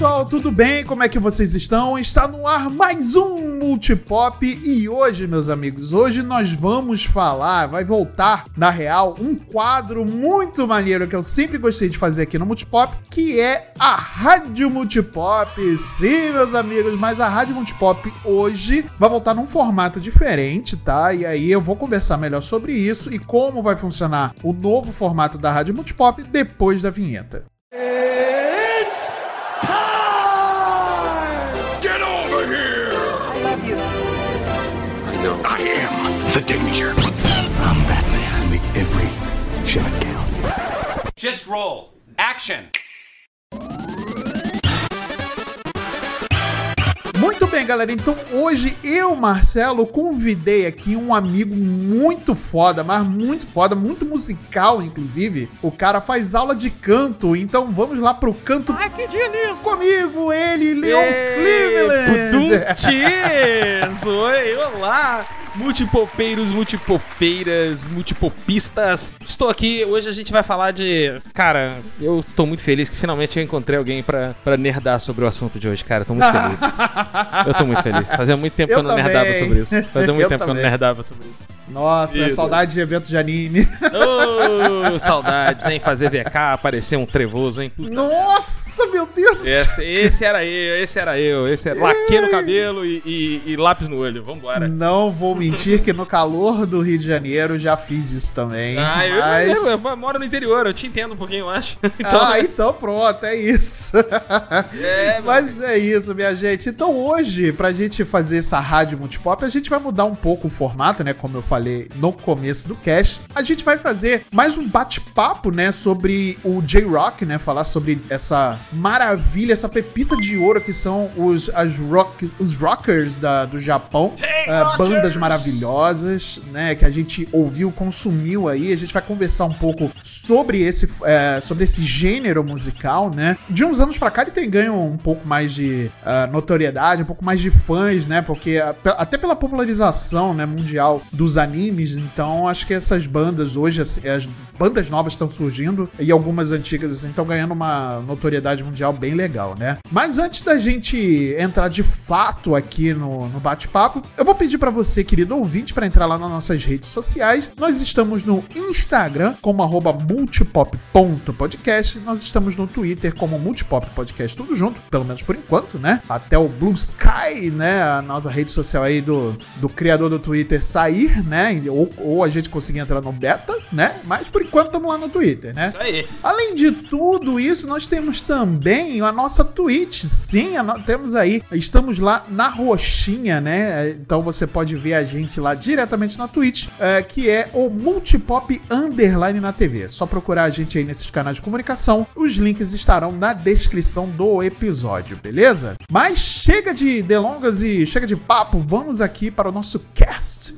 pessoal, tudo bem? Como é que vocês estão? Está no ar mais um Multipop e hoje, meus amigos, hoje nós vamos falar, vai voltar, na real, um quadro muito maneiro que eu sempre gostei de fazer aqui no Multipop, que é a Rádio Multipop. Sim, meus amigos, mas a Rádio Multipop hoje vai voltar num formato diferente, tá? E aí eu vou conversar melhor sobre isso e como vai funcionar o novo formato da Rádio Multipop depois da vinheta. Get Just roll. Action. Muito bem, galera. Então hoje eu, Marcelo, convidei aqui um amigo muito foda, mas muito foda, muito musical, inclusive. O cara faz aula de canto, então vamos lá pro canto. Ai, que delícia! Comigo, ele, Leon Cleveland. Putuntes! Oi, olá! Multipopeiros, multipopeiras, multipopistas. Estou aqui, hoje a gente vai falar de... Cara, eu tô muito feliz que finalmente eu encontrei alguém pra, pra nerdar sobre o assunto de hoje, cara. Tô muito feliz. Eu tô muito feliz. Fazia muito tempo que eu não também. nerdava sobre isso. Fazia muito Eu tempo que eu não também. nerdava sobre isso. Nossa, Meu saudade de eventos de anime. Ô, saudades, hein? Fazer VK, aparecer um trevoso, hein? Puta Nossa, meu Deus. Esse, esse era eu, esse era eu, esse era laque no cabelo e, e- e lápis no olho. Vambora. Não vou mentir que no calor do Rio de Janeiro já fiz isso também. Ah, eu, mas... eu- eu moro no interior, eu te entendo um pouquinho, eu acho. Então, ah, então pronto, é isso. é, Mas é isso, minha gente. Então hoje, pra gente fazer essa rádio multipop, a gente vai mudar um pouco o formato, né? Como eu falei no começo do cast. A gente vai fazer mais um bate-papo, né? Sobre o J-Rock, né? Falar sobre essa maravilha, essa pepita de ouro que são os, as rock, os rockers da, do Japão. Ah, bandas maravilhosas, né? Que a gente ouviu, consumiu aí. A gente vai conversar um pouco sobre esse, é, sobre esse gênero musical, né? De uns anos pra cá ele tem ganho um pouco mais de ah, notoriedade, um pouco mais de fãs, né? Porque até pela popularização né, mundial dos animes, então acho que essas bandas hoje, assim, as bandas novas estão surgindo e algumas antigas assim estão ganhando uma notoriedade mundial bem legal, né? Mas antes da gente entrar de fato aqui no, no bate-papo, eu vou pedir pra você, querido ouvinte, pra entrar lá nas nossas redes sociais. Nós estamos no Instagram como multipop.podcast. Nós estamos no Twitter como multipop podcast, tudo junto, pelo menos por enquanto, né? Até o Blue Sky, né? A nova rede social aí do, do criador do Twitter sair, né? Ou, ou a gente conseguir entrar no beta, né? Mas por enquanto estamos lá no Twitter, né? Isso aí. Além de tudo isso, nós temos também a nossa Twitch. Sim, no- temos aí. Estamos lá na roxinha, né? Então você pode ver a gente lá diretamente na Twitch, é, que é o Multipop Underline na TV. É só procurar a gente aí nesses canais de comunicação. Os links estarão na descrição do episódio, beleza? Mas chega de delongas e chega de papo. Vamos aqui para o nosso cast.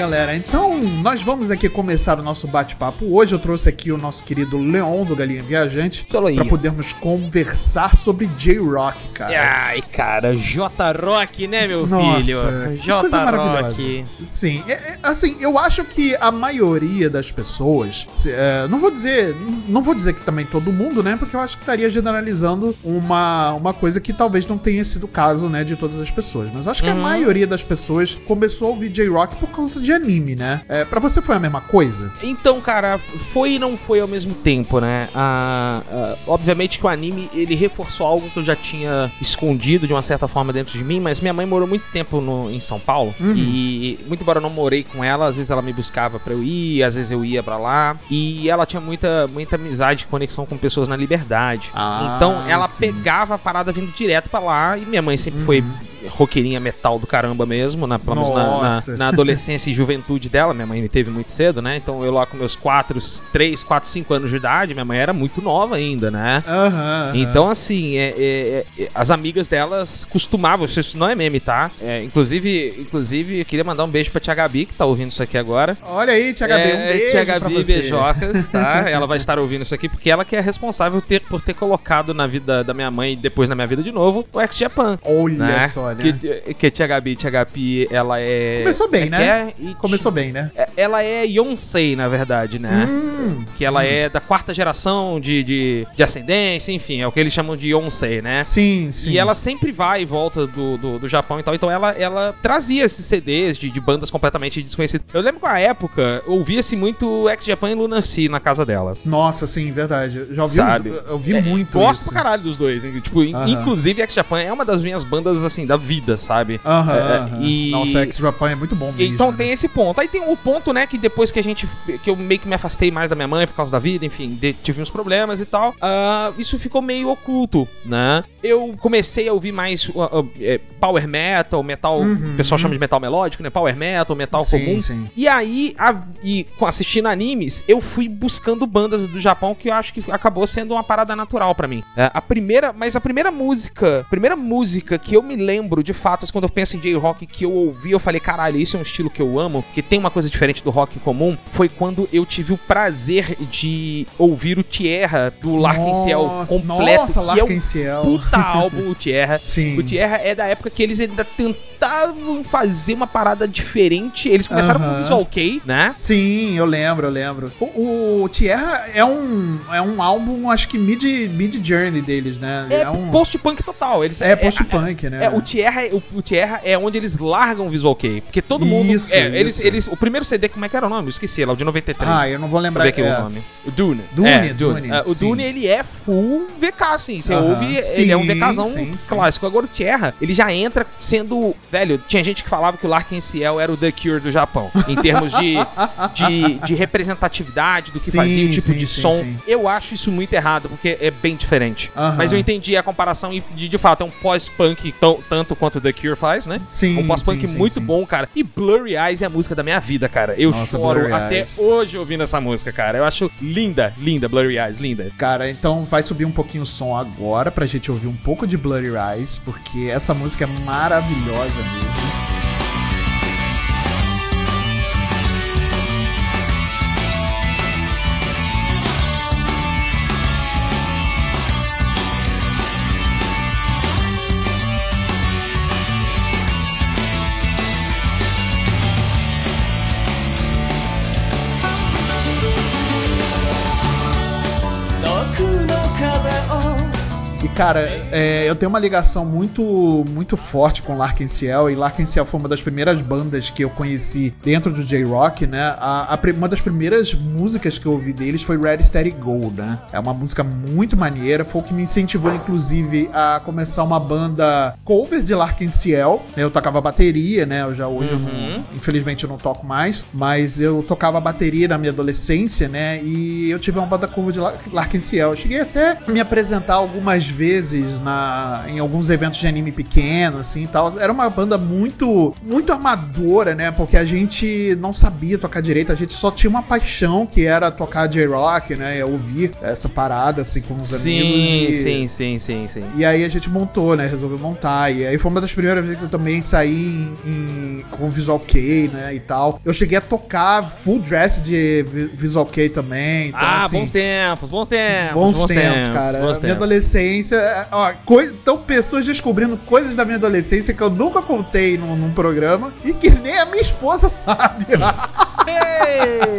Galera. Então, nós vamos aqui começar o nosso bate-papo. Hoje eu trouxe aqui o nosso querido Leon do Galinha Viajante para podermos conversar sobre J-Rock, cara. Ai, cara, J-Rock, né, meu Nossa, filho? que coisa maravilhosa. Sim, é- é- assim, eu acho que a maioria das pessoas, se- é, não vou dizer, não vou dizer que também todo mundo, né, porque eu acho que estaria generalizando uma, uma coisa que talvez não tenha sido o caso, né, de todas as pessoas, mas acho que a Uhum. maioria das pessoas começou a ouvir J-Rock por causa de anime, né? É, para você foi a mesma coisa? Então, cara, foi e não foi ao mesmo tempo, né? Ah, ah, obviamente que o anime, ele reforçou algo que eu já tinha escondido de uma certa forma dentro de mim, mas minha mãe morou muito tempo no- em São Paulo Uhum. e, muito embora eu não morei com ela, às vezes ela me buscava pra eu ir, às vezes eu ia pra lá e ela tinha muita, muita amizade, conexão com pessoas na liberdade. Ah, então, ela sim. pegava a parada vindo direto pra lá e minha mãe sempre foi roqueirinha metal do caramba mesmo, na, pelo menos na, na, na adolescência e juventude dela. Minha mãe me teve muito cedo, né? Então eu lá com meus 4, 3, 4, 5 anos de idade, minha mãe era muito nova ainda, né? Aham. aham. Então, assim, é- é- é- as amigas delas costumavam, isso não é meme, tá? É, inclusive, inclusive, eu queria mandar um beijo pra Tia Gabi, que tá ouvindo isso aqui agora. Olha aí, Tia Gabi, um É, beijo Tia pra Gabi você. Beijocas, tá? Ela vai estar ouvindo isso aqui porque ela que é responsável ter- por ter colocado na vida da minha mãe e depois na minha vida de novo o Ex-Japan. Olha Né? só, né? Que, que Tia Gabi, Tia Gabi, ela é. Começou bem, é né? é? E Começou bem, né? é- Ela é Yonsei, na verdade, né? Hum, Que ela é da quarta geração de, de, de ascendência, enfim, é o que eles chamam de Yonsei, né? sim, sim. E ela sempre vai e volta do, do, do Japão e tal. Então ela, ela trazia esses CDs de, de bandas completamente desconhecidas. Eu lembro que na época ouvia-se muito Ex-Japan e Lunacy na casa dela. Nossa, sim, verdade. Eu Já ouvi, Sabe? eu ouvi É, muito Gosto isso. pra caralho dos dois. hein? Tipo, Aham. inclusive Ex-Japan é uma das minhas bandas, assim, da vida, sabe? Aham, É, aham. e- Nossa, X-Japan é muito bom mesmo. Então né? tem esse ponto. Aí tem o ponto, né, que depois que a gente. que eu meio que me afastei mais da minha mãe por causa da vida, enfim, de- tive uns problemas e tal. ah, isso ficou meio oculto, né? Eu comecei a ouvir mais ah, ah, é, power metal, metal. O pessoal chama de metal melódico, né? Power metal, metal Uhum. Sim, comum. sim. E aí, a- e assistindo animes, eu fui buscando bandas do Japão que eu acho que acabou sendo uma parada natural pra mim. É, a primeira, mas a primeira música, a primeira música que eu me lembro de fato, quando eu penso em J-rock que eu ouvi, eu falei, caralho, isso é um estilo que eu amo, que tem uma coisa diferente do rock comum, foi quando eu tive o prazer de ouvir o Tierra do Larkin Ciel completo, Nossa, que é Larkin um Ciel. puta álbum, o Tierra. Sim. O Tierra é da época que eles ainda tentavam fazer uma parada diferente. Eles começaram com Aham. o Visual Kei, né? Sim, eu lembro, eu lembro. O, o Tierra é um, é um álbum, acho que mid, mid journey deles, né? É, um, post-punk total. Eles, é post-punk, né? É, o Tierra, o, o Tierra é onde eles largam o Visual Kei. Porque todo mundo. Isso, é, eles, isso. eles. O primeiro CD, como é que era o nome? Eu esqueci, lá, o de 93. Ah, eu não vou lembrar aqui é. o nome. O Dune. Dune, É, Dune, É, o sim. Dune, ele é full VK, assim. Você Aham, ouve, ele é um sim, VKzão sim, sim. clássico. Agora o Tierra, ele já entra sendo. Velho, tinha gente que falava que o Larkin Ciel era o The Cure do Japão. Em termos de, de, de representatividade, do que Sim, fazia o tipo sim, de sim, som. sim. Eu acho isso muito errado, porque é bem diferente. Aham. Mas eu entendi a comparação e, de, de fato, é um pós-punk tão- tanto quanto The Cure faz, né? Sim, Um pós-punk muito sim. bom, cara. E Blurry Eyes é a música da minha vida, cara. Eu Nossa, choro Blurry até Eyes. hoje ouvindo essa música, cara. Eu acho linda, linda, Blurry Eyes, linda. Cara, então vai subir um pouquinho o som agora pra gente ouvir um pouco de Bloody Eyes, porque essa música é maravilhosa mesmo. Cara, é, eu tenho uma ligação muito muito forte com Larkin Ciel, e Larkin Ciel foi uma das primeiras bandas que eu conheci dentro do J-Rock, né? A, a uma das primeiras músicas que eu ouvi deles foi Red Steady Go, né? É uma música muito maneira, foi o que me incentivou, inclusive, a começar uma banda cover de Larkin Ciel. Eu tocava bateria, né? Eu já hoje, eu Uhum. não, infelizmente, eu não toco mais, mas eu tocava bateria na minha adolescência, né? E eu tive uma banda cover de Lar- Larkin Ciel. Eu cheguei até a me apresentar algumas vezes na, em alguns eventos de anime pequeno, assim, tal. Era uma banda muito, muito amadora, né? Porque a gente não sabia tocar direito, a gente só tinha uma paixão que era tocar J-Rock, né? Ouvir essa parada, assim, com os amigos. Sim, e- sim, sim, sim, sim. e aí a gente montou, né? Resolveu montar. E aí foi uma das primeiras vezes que eu também saí em, em- com Visual Kei, né? E tal. Eu cheguei a tocar full dress de Vi- Visual Kei também. Então, ah, assim, bons tempos, bons tempos. Bons, tempos, cara. bons minha tempos. Adolescência. Ó, coi- então, pessoas descobrindo coisas da minha adolescência que eu nunca contei num, num programa e que nem a minha esposa sabe.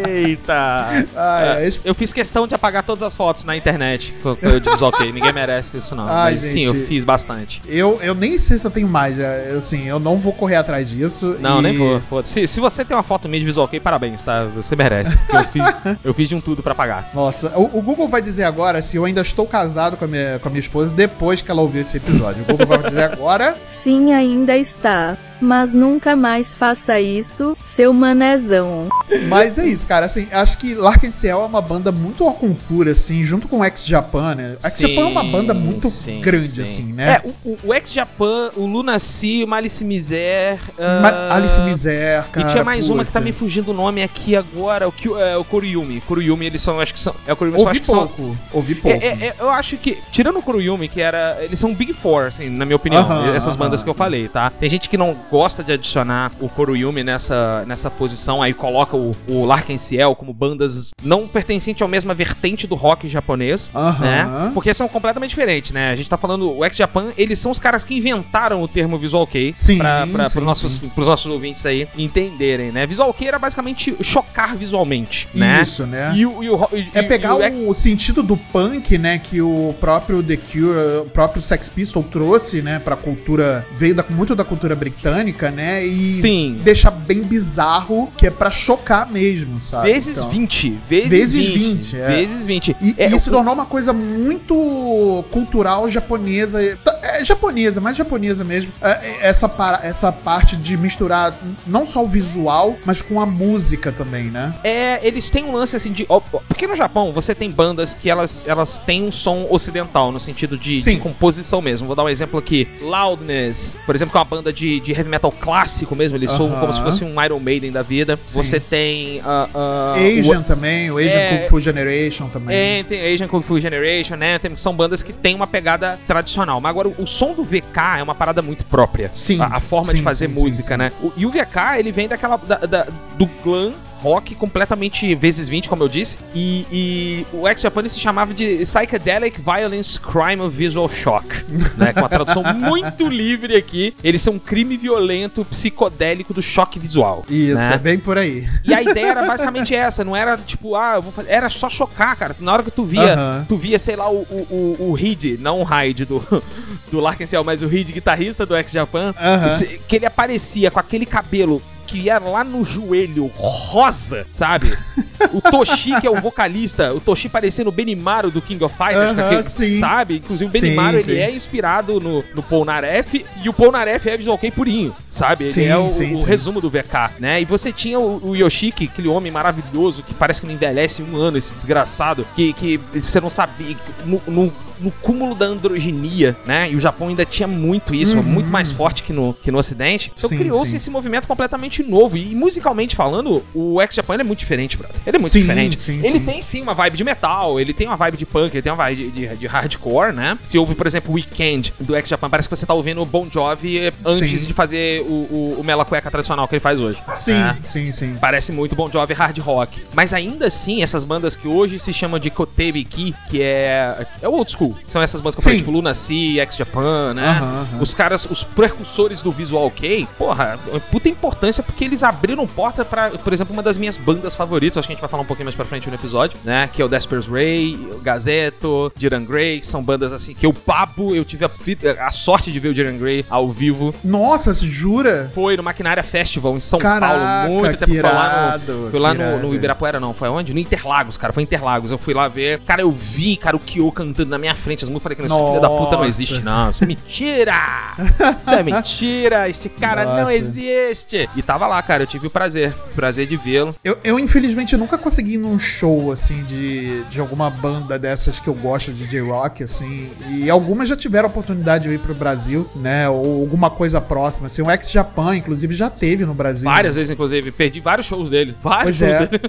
Eita! Ai, É, eu fiz questão de apagar todas as fotos na internet. que Eu, disse, ok, ninguém merece isso não. Ai, Mas sim, gente. eu fiz bastante. eu, eu nem sei se eu tenho mais. já. Assim, eu não vou correr atrás disso. Não, e- nem vou. foda-se. Se, se você tem uma foto minha de visual ok, parabéns, tá? Você merece. Eu fiz, eu fiz de um tudo pra pagar. Nossa, o, o Google vai dizer agora se eu ainda estou casado com a, minha, com a minha esposa depois que ela ouvir esse episódio. O Google vai dizer agora. Sim, ainda está. Mas nunca mais faça isso, seu manezão. Mas é isso, cara. Assim, acho que Larkin Ciel é uma banda muito ao concurso, assim, junto com o Ex-Japan, né? Ex-Japan é uma banda muito sim, grande, sim. assim, né? É, o, o Ex-Japan, o Lunacy, o Malice Miser. Ma- Alice Miser, cara. E tinha mais uma que tá puta. me fugindo o nome aqui agora, o, é, o Koruyumi. Koruyumi, eles são, acho que são. É o Koruyumi, só Ouvi acho que são. pouco, ouvi pouco. É, é, é, eu acho que, tirando o Kuruyumi, que era. Eles são Big Four, assim, na minha opinião. Aham, essas aham. bandas que eu falei, tá? Tem gente que não gosta de adicionar o Kuruyumi nessa, nessa posição, aí coloca o, o Larkin Ciel como bandas não pertencentes à mesma vertente do rock japonês, né? Porque são completamente diferentes, né? A gente tá falando, o X-Japan, eles são os caras que inventaram o termo Visual Kei Sim, pra, pra, sim, pros, nossos, sim. pros nossos ouvintes aí entenderem, né? Visual Kei era basicamente chocar visualmente, né? Isso, né? E o, e o e- É pegar e o o, sentido do punk, né, que o próprio The Cure, o próprio Sex Pistol trouxe, né, pra cultura, veio da, muito da cultura britânica, né, e Sim. deixar bem bizarro, que é pra chocar mesmo, sabe? Vezes Então, 20. Vezes, Vezes 20. 20, é. Vezes 20. E, É, e se o- tornou uma coisa muito cultural japonesa. É japonesa, mais japonesa mesmo. É, Essa, para- essa parte de misturar não só o visual, mas com a música também, né? É, eles têm um lance assim de. ó, Porque no Japão você tem bandas que elas, elas têm um som ocidental, no sentido de, de composição mesmo. Vou dar um exemplo aqui. Loudness, por exemplo, que é uma banda de, de heavy metal clássico mesmo. Eles soam Aham. como se fosse um Iron Maiden da vida. Sim. Você tem. ah, Asian também, o Asian é- Kung Fu Generation também. É, tem Asian Kung Fu Generation, né? Tem, são bandas que têm uma pegada tradicional. Mas agora, o som do VK é uma parada muito própria. Sim, A, a forma sim, de fazer sim, música, né? O- e o VK, ele vem daquela. da- da- do glam rock completamente vezes 20, como eu disse. E, e o ex-Japan se chamava de Psychedelic Violence Crime of Visual Shock. né? Com uma tradução muito livre aqui. Eles são um crime violento psicodélico do choque visual. Isso, né? é bem por aí. E a ideia era basicamente essa, não era tipo, ah, eu vou fazer. Era só chocar, cara. Na hora que tu via, Aham. tu via, sei lá, o, o, o, o Reed, não o Hyde do, do Larkin Ciel, mas o Reed, guitarrista do X-Japan, Aham. se- que ele aparecia com aquele cabelo que ia lá no joelho, rosa, sabe? O Toshi, que é o vocalista, o Toshi parecendo o Benimaru do King of Fighters, aquele- sim. sabe? Inclusive o Sim, Benimaru, ele sim. é inspirado no, no Polnareff, e o Polnareff é Visual Kei purinho, sabe? Ele Sim, é o, sim, o sim. resumo do VK, né? E você tinha o, o Yoshiki, aquele homem maravilhoso que parece que não envelhece um ano, esse desgraçado, que, que você não sabia. No, no cúmulo da androginia, né? E o Japão ainda tinha muito isso, muito mais forte que no, que no Ocidente. Então Uhum. Criou-se esse movimento completamente novo. E musicalmente falando, o X-Japan é muito diferente, brother. Ele é muito Sim, diferente. sim, ele sim. tem sim uma vibe de metal, ele tem uma vibe de punk, ele tem uma vibe de, de- de hardcore, né? Se ouve, por exemplo, o Weekend do X-Japan, parece que você tá ouvindo o Bon Jovi antes de fazer o, o, o Mela Cueca tradicional que ele faz hoje. Sim, né? sim, sim. Parece muito Bon Jovi hard rock. Mas ainda assim, essas bandas que hoje se chamam de Kotebiki, que é. É o old school. São essas bandas que eu falei, tipo Lunacy, X-Japan, né? Aham, aham. Os caras, os precursores do Visual Kei, porra, é puta importância porque eles abriram porta pra, por exemplo, uma das minhas bandas favoritas, acho que a gente vai falar um pouquinho mais pra frente no episódio, né? Que é o Desper's Ray, o Gazeto, Diran Grey, que são bandas assim que eu babo, eu tive a, a sorte de ver o Diran Grey ao vivo. Nossa, se jura? Foi no Maquinária Festival em São Caraca, Paulo, muito tempo. Foi lá no, foi lá no, no. Ibirapuera, não. Foi onde? No Interlagos, cara. Foi Interlagos. Eu fui lá ver. Cara, eu vi, cara, o Kyo cantando na minha frente. As músicas. Falei que esse filho da puta não existe, não. Isso é mentira! Isso é mentira! Este cara não Nossa. existe! E tava lá, cara. Eu tive o prazer. Prazer de vê-lo. Eu, eu, infelizmente, nunca consegui ir num show, assim, de, de alguma banda dessas que eu gosto de J-Rock, assim. E algumas já tiveram a oportunidade de ir pro Brasil, né? Ou alguma coisa próxima, assim. O Ex-Japan, inclusive, já teve no Brasil. Várias vezes, inclusive. Perdi vários shows dele. Vários Pois shows é. dele.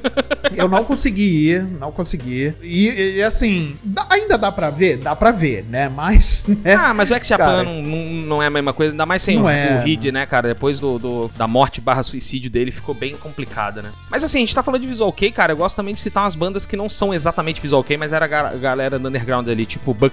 Eu não consegui ir, não consegui. E, e, assim, ainda dá pra ver? Dá pra ver, né? Mas, né? Ah, mas o X-Japan não, não, é a mesma coisa, ainda mais sem o, é, o Reed, né, cara? Depois do, do- da morte barra suicídio dele, ficou bem complicada, né? Mas assim, a gente tá falando de Visual Kei, cara, eu gosto também de citar umas bandas que não são exatamente Visual Kei, mas era a ga- galera do underground ali, tipo Buck.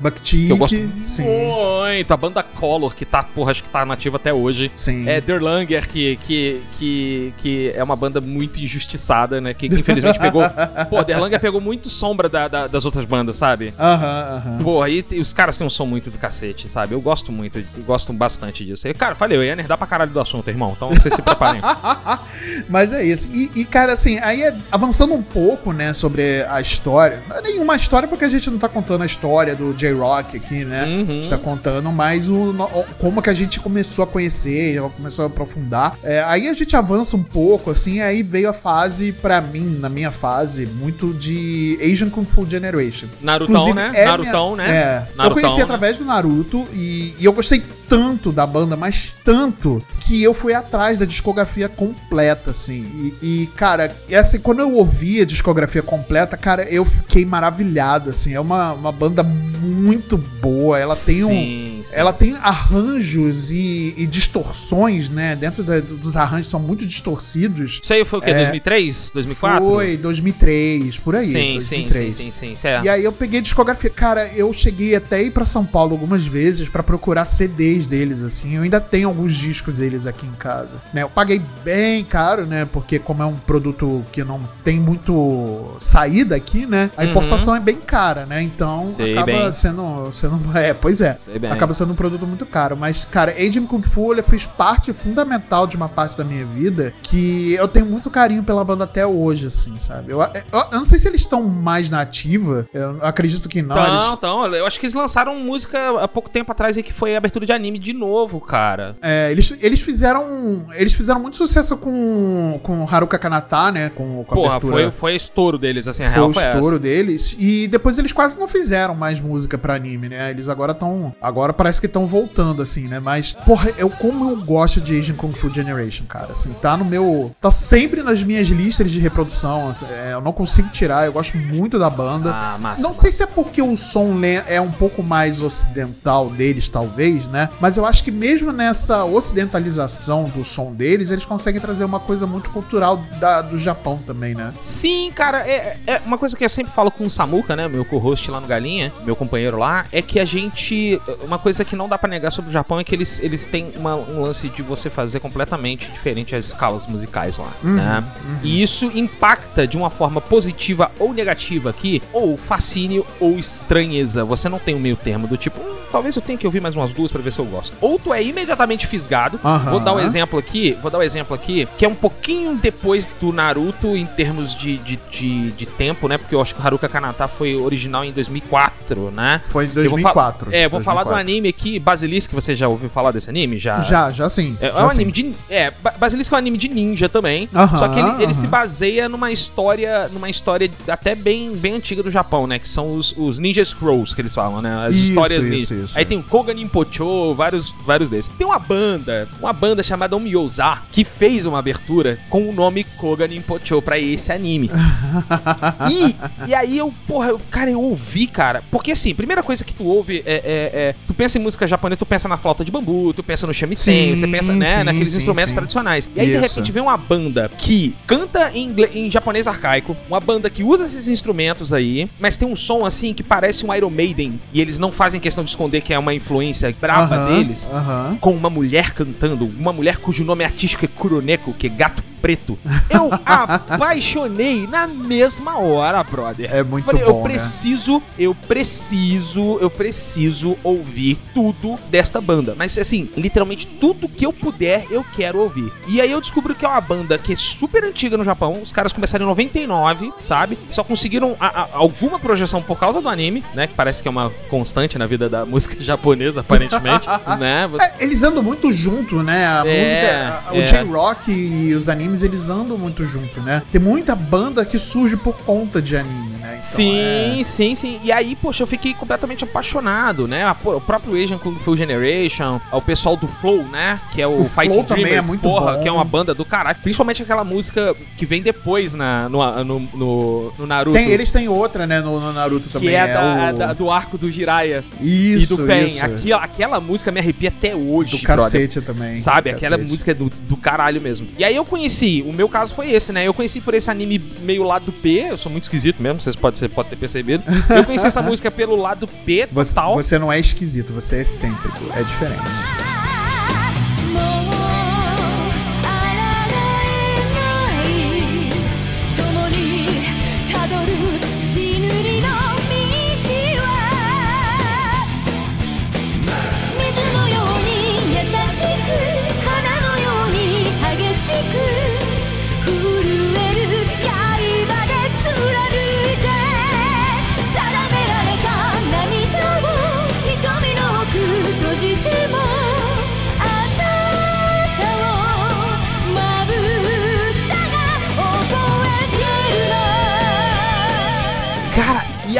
Bucktick, Eu gosto sim. muito. A banda Color, que tá, porra, acho que tá nativa até hoje. Sim. É Derlanger, que, que, que, que é uma banda muito injustiçada, né? Que, que infelizmente pegou. Pô, Derlanger pegou muito sombra da- da- das outras bandas, sabe? Aham, aham. Porra, e te- os caras têm um som muito do cacete, sabe? Eu gosto muito, eu gosto bastante disso. E, cara, falei, eu ia nerdar pra caralho do assunto, irmão. Então vocês se preparem. Mas é isso. E, e, cara, assim, aí é- avançando um pouco, né, sobre a história. Não é nenhuma história porque a gente não tá contando a história do J-Rock aqui, né? Uhum. A gente tá contando mais o, como que a gente começou a conhecer, começou a aprofundar. É, aí a gente avança um pouco, assim, aí veio a fase, pra mim, na minha fase, muito de Asian Kung Fu Generation. Narutão, Inclusive, né? é Narutão, né? É. eu Narutão, conheci né? através do Naruto e, e eu gostei tanto da banda, mas tanto, que eu fui atrás da discografia completa, assim. E, e, cara, e assim, quando eu ouvi a discografia completa, cara, eu fiquei maravilhado, assim. É uma, uma banda muito boa. Ela tem um. Sim, sim. Ela tem arranjos e, e distorções, né? Dentro da- dos arranjos são muito distorcidos. Isso aí foi o quê? É. 2003? 2004? Foi 2003, por aí. Sim, sim, 2003. sim, sim, sim, sim. É. E aí eu peguei discografia. Cara, eu cheguei até ir pra São Paulo algumas vezes pra procurar CDs deles, assim. Eu ainda tenho alguns discos deles aqui em casa. Né? Eu paguei bem caro, né? Porque como é um produto que não tem muito saída aqui, né? A Uhum. importação é bem cara, né? Então Sei acaba bem. sendo, sendo... É, pois é. Acaba sendo um produto muito caro. Mas, cara, Agent Kung Fu, ele fez parte fundamental de uma parte da minha vida que eu tenho muito carinho pela banda até hoje, assim, sabe? Eu, eu, eu não sei se eles estão mais na ativa. Eu acredito que não. Então, eles- eu acho que eles lançaram música há pouco tempo atrás aí que foi abertura de anime de novo, cara. É, eles, eles fizeram. Eles fizeram muito sucesso com, com Haruka Kanata, né? Com, com Porra, abertura. foi, foi estouro deles, assim, a foi real o foi estouro essa. deles. E depois eles quase não fizeram mais música pra anime, né? Eles agora estão. Agora parece que estão voltando, assim, né? Mas, porra, eu como eu gosto de Asian Kung Fu Generation, cara. Assim, tá no meu. Tá sempre nas minhas listas de reprodução. É, eu não consigo tirar, eu gosto muito da banda. Ah, massa. Não sei se é porque o som é um pouco mais ocidental deles, talvez, né? Mas eu acho que mesmo nessa ocidentalização do som deles, eles conseguem trazer uma coisa muito cultural da- do Japão também, né? Sim, cara, é, é uma coisa que eu sempre falo com o Samuka, né, meu co-host lá no Galinha, meu companheiro lá, é que a gente, uma coisa que não dá pra negar sobre o Japão é que eles, eles têm uma- um lance de você fazer completamente diferente as escalas musicais lá, né? E isso impacta de uma forma positiva ou negativa aqui, ou fascínio ou estranheza. Você não tem um meio termo do tipo, hum, talvez eu tenha que ouvir mais umas duas pra ver se eu gosto. Ou tu é imediatamente fisgado. Aham. Vou dar um exemplo aqui, vou dar um exemplo aqui, que é um pouquinho depois do Naruto em termos de, de, de, de tempo, né? Porque eu acho que o Haruka Kanata foi original em 2004, né? Foi em Eu vou 2004. É, vou falar do 2004. anime aqui, Basilisk, você já ouviu falar desse anime? Já. Já, já sim. É, é já um sim. anime de. É, Ba- Basilisk é um anime de ninja também. Aham, só que ele, ele se aham. baseia numa história. Numa história até bem, bem antiga do Japão, né? Que são os, os Ninja Scrolls que eles falam, né? As Isso, histórias isso, ninja. isso, Aí tem o Koga Vários, vários desses. Tem uma banda, uma banda chamada Omyoza, que fez uma abertura com o nome Koga Nimpocho pra esse anime. E, e aí eu, porra, eu- cara, eu ouvi, cara. Porque assim, primeira coisa que tu ouve é, é- é- Tu pensa em música japonesa, tu pensa na flauta de bambu, tu pensa no shamisen, você pensa, né, sim, naqueles sim, instrumentos sim. tradicionais. E aí, de Isso. repente, vem uma banda que canta em, ingle- em japonês arcaico, uma banda que usa esses instrumentos aí, mas tem um som assim que parece um Iron Maiden. E eles não fazem questão de esconder que é uma influência braba Deles com uma mulher cantando, uma mulher cujo nome artístico é Kuroneko, que é gato preto. Eu apaixonei na mesma hora, brother. É muito Falei, bom, eu né? preciso, eu preciso, eu preciso ouvir tudo desta banda. Mas assim, literalmente tudo que eu puder, eu quero ouvir. E aí eu descubro que é uma banda que é super antiga no Japão. Os caras começaram em 99, sabe? Só conseguiram a- a- alguma projeção por causa do anime, né? Que parece que é uma constante na vida da música japonesa, aparentemente, né? Você- É, eles andam muito junto, né? A É, música, o é. J-Rock e os animes, eles andam muito junto, né? Tem muita banda que surge por conta de anime, né? Então, sim, é- sim, sim. E aí, poxa, eu fiquei completamente apaixonado, né? O próprio Asian Kung Fu Generation, o pessoal do Flow, né? Que é o, O Fighting Flow também Dreamers, é muito porra, bom. que é uma banda do caralho. Principalmente aquela música que vem depois na, no, no, no, no Naruto. Tem, eles têm outra, né, no, no Naruto também. que é, da- o- da- do arco do Jiraiya Isso, e do Pen. isso. Aquela, aquela música me arrepia até hoje, Do brother. cacete também. Sabe? do Aquela cacete. música do, do caralho mesmo. E aí eu conheci, o meu caso foi esse, né? Eu conheci por esse anime meio lado P, eu sou muito esquisito mesmo, vocês podem, você pode ter percebido. Eu conheci essa música pelo lado P Você, total. você não é esquisito, você é excêntrico. É diferente.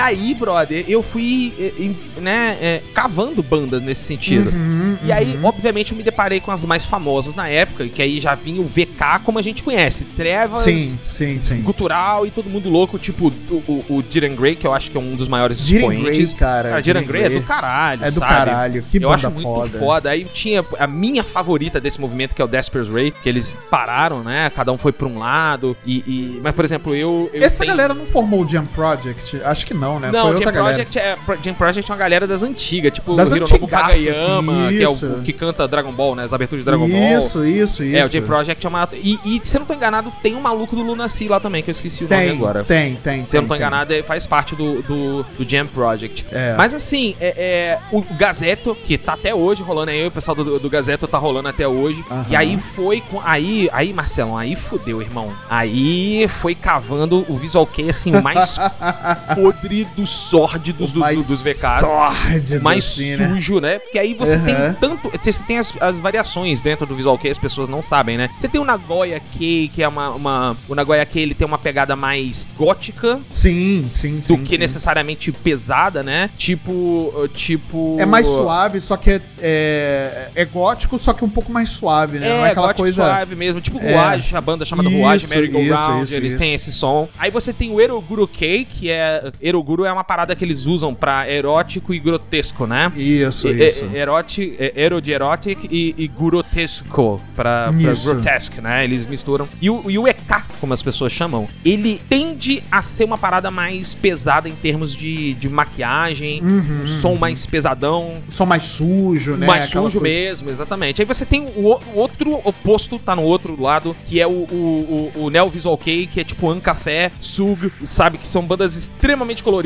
Aí, brother, eu fui, eh, né, eh, cavando bandas nesse sentido. Uhum, E aí, obviamente, eu me deparei com as mais famosas na época, que aí já vinha o VK como a gente conhece. Trevas, Sim, sim, sim. Gutural e todo mundo louco, tipo o, o, o Grey, que eu acho que é um dos maiores Grey, expoentes. cara. Cara, Jiren Grey é do caralho, É do sabe? caralho. Que eu banda acho muito foda. foda. Aí tinha a minha favorita desse movimento, que é o Desper's Ray, que eles pararam, né? Cada um foi pra um lado. E, e- mas, por exemplo, eu. eu Essa tenho- galera não formou o Jam Project? Acho que não, né? Não, Foi o Jam outra galera. Project, é, Jam Project é uma galera das antigas, tipo Das o Hironobu Kagayama, sim, que é o, isso. que canta Dragon Ball, né? As aberturas de Dragon Ball. Isso, isso, isso. É, o Jam Project é uma. E, e se eu não tô enganado, tem um maluco do Lunacy lá também, que eu esqueci o nome Tem, agora. tem, tem. Se eu não tô tem, enganado, é- faz parte do, do, do Jam Project. É. Mas assim, é, é, o Gazeto, que tá até hoje rolando aí, o pessoal do, do Gazeto tá rolando até hoje. Aham. E aí foi com. Aí, aí, Marcelão, aí fudeu, irmão. Aí foi cavando o Visual Kei, assim, mais podre dos sórdidos do, do- dos VKs. sórdido, mais assim, né? sujo, né? Porque aí você Aham. tem tanto. Você tem as, as variações dentro do Visual Kei, as pessoas não sabem, né? Você tem o Nagoya Kei, que é uma. uma o Nagoya Kei ele tem uma pegada mais gótica Sim, sim, do sim. que sim. necessariamente pesada, né? Tipo. uh, Tipo. É mais suave, só que é, é, é gótico, só que um pouco mais suave, né? É, não é aquela coisa. suave mesmo. Tipo É. Ruage, a banda chamada Isso, Ruage, Merry Go Round, isso, eles isso. têm esse som. Aí você tem o Eroguro Kei, que é. Eroguro é uma parada que eles usam pra erótico e grotesco, né? Isso, E- isso. e- Erotic, é, ero de erotic e, e grotesco pra, pra grotesque, né? Eles misturam. E o, e o EK, como as pessoas chamam, ele tende a ser uma parada mais pesada em termos de, de maquiagem, Uhum, um som mais pesadão, Som mais sujo, né? mais Aquela sujo coisa- mesmo, exatamente. Aí você tem o, o- outro oposto, tá no outro lado, que é o, o, o, o Neo Visual Kei, que é tipo Ancafé, Sug, sabe? Que são bandas extremamente coloridas,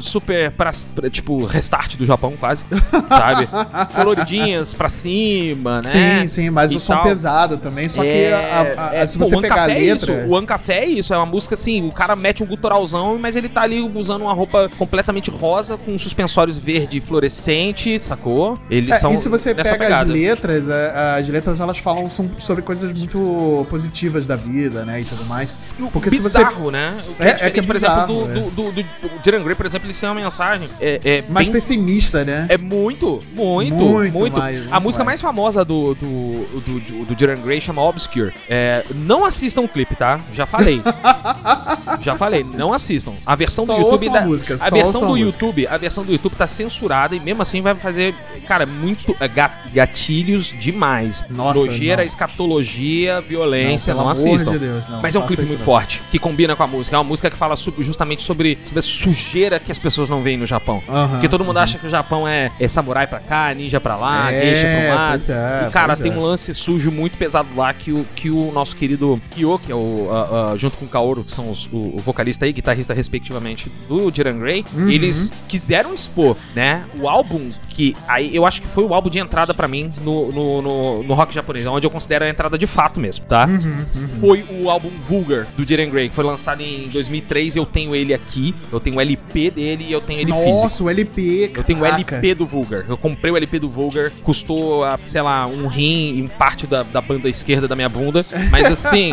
super pra, tipo restart do Japão, quase, sabe? Coloridinhas pra cima, né? Sim, sim, mas E o som tal. pesado também. Só que É, a- a- é, se pô, você pegar a Ancafé letra. É isso, o Ancafé é isso, é uma música assim, o cara mete um guturalzão, mas ele tá ali usando uma roupa completamente rosa, com suspensórios verde fluorescente, sacou? Eles É, são e se você pega pegada. as letras, as letras elas falam são sobre coisas muito positivas da vida, né? E tudo mais. Porque se você. bizarro, né? Que É- é que é por bizarro, exemplo, do, do, do, do, do Jiren Grey, por exemplo, ele tem uma mensagem. É, é Mais bem- pessimista, né? É muito, muito, Muito muito. mais, a muito música mais. mais famosa do, do, do, do, do Grey chama Obscure. É, não assistam o clipe, tá? Já falei. Já falei, não assistam. A versão Só do YouTube. ouçam a da- música, a só versão do a música. YouTube, a versão do YouTube tá censurada e mesmo assim vai fazer, cara, muito é, ga- gatilhos demais. Nossa, Nojeira, escatologia, violência, Não, não, assistam. de Deus, não, Mas é um clipe muito forte, que combina com a música. É uma música que fala justamente sobre, sobre a sujeira que as pessoas não veem no Japão. Aham, Porque todo mundo acha que o Japão é, é samurai pra cá, ninja pra lá, É, geisha pra lá. é, e cara, tem é. um lance sujo muito pesado lá que o, que o nosso querido Kyo, que é o, junto com o Kaoru, que são os- o, o vocalista e guitarrista respectivamente do Jiran Grey, Uhum. eles quiseram expor, né, o álbum que aí eu acho que foi o álbum de entrada pra mim no, no, no, no rock japonês, onde eu considero a entrada de fato mesmo, tá? Uhum, Foi o álbum Vulgar do Jiren Grey, que foi lançado em 2003. Eu tenho ele aqui, eu tenho o LP dele e eu tenho ele físico. Nossa, o LP. Eu tenho o. LP do Vulgar. Eu comprei o LP do Vulgar, custou, sei lá, um rim e parte da, da banda esquerda da minha bunda. Mas assim.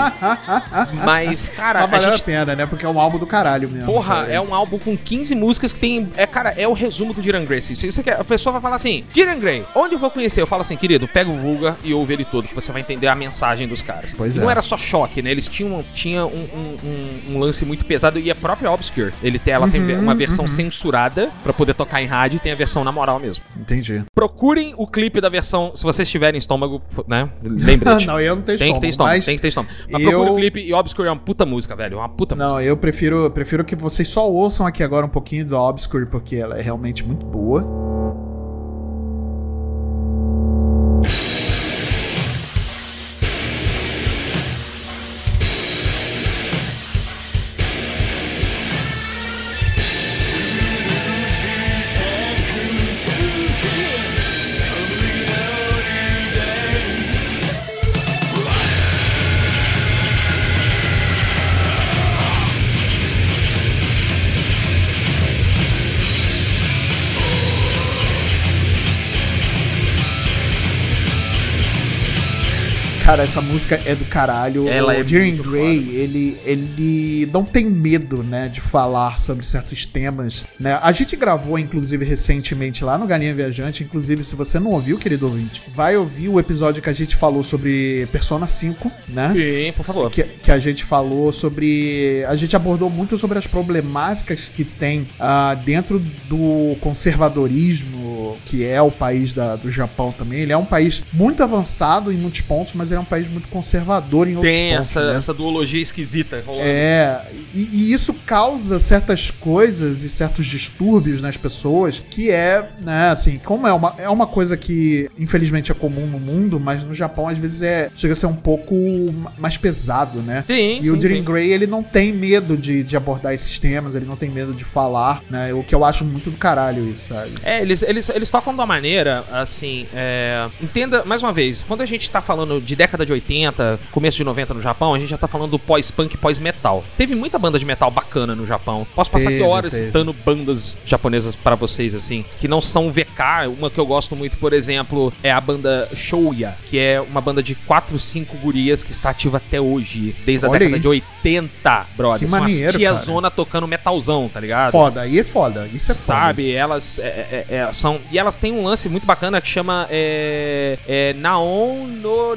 mas, cara, Mas a valeu a, gente. pena, né? Porque é um álbum do caralho mesmo. Porra, cara. é um álbum com 15 músicas que tem. É, cara, é o resumo do Jiren Grey. Se você quer, a pessoa vai falar assim: Jiren Grey, onde eu vou conhecer? Eu falo assim, querido, pega o Vulgar e ouve ele todo, que você vai entender a mensagem dos caras. Pois é. Não era só choque, né? Eles tinham, tinha um, um- um- um lance muito pesado e a própria Obscure. Ele tem, ela tem Uhum, uma versão censurada pra poder tocar em rádio e tem a versão na moral mesmo. Entendi. Procurem o clipe da versão, se vocês tiverem estômago, né? Lembre-te. não, eu não tenho Tem que ter estômago, mas tem que ter estômago. Mas eu- procure o clipe e Obscure é uma puta música, velho. É uma puta música. Não, eu prefiro, prefiro que vocês só ouçam aqui agora um pouquinho do Obscure, porque ela é realmente muito boa.「Cara, essa música é do caralho. Ela o é Jiren muito Grey, ele, ele não tem medo, né, de falar sobre certos temas, né? A gente gravou, inclusive, recentemente lá no Galinha Viajante. Inclusive, se você não ouviu, querido ouvinte, vai ouvir o episódio que a gente falou sobre Persona 5, né? Sim, por favor. que, que a gente falou sobre. A gente abordou muito sobre as problemáticas que tem ah, dentro do conservadorismo, que é o país da- do Japão também. Ele é um país muito avançado em muitos pontos, mas ele é um país muito conservador em outros Tem pontos. essa, né? essa duologia esquisita rolando. É, e, e isso causa certas coisas e certos distúrbios nas pessoas, que é, né, assim, como é uma, é uma coisa que infelizmente é comum no mundo, mas no Japão às vezes é chega a ser um pouco mais pesado, né? Sim, E sim, o sim. Grey, ele não tem medo de, de abordar esses temas, ele não tem medo de falar, né? O que eu acho muito do caralho isso, sabe? É, eles, eles, eles tocam de uma maneira, assim, é, entenda, mais uma vez, quando a gente tá falando de década de 80, começo de 90 no Japão, a gente já tá falando do pós-punk e pós-metal. Teve muita banda de metal bacana no Japão. Posso passar aqui Teve, horas teve. citando bandas japonesas pra vocês, assim, que não são VK. Uma que eu gosto muito, por exemplo, é a banda Shouya, que é uma banda de 4, 5 gurias que está ativa até hoje, desde a Olha década aí. de 80, brother. Que São maneiro, as tiazona tocando metalzão, tá ligado? Foda, aí é foda, isso é foda. Sabe, elas é, é, é, são. E elas têm um lance muito bacana que chama é, é, Naon no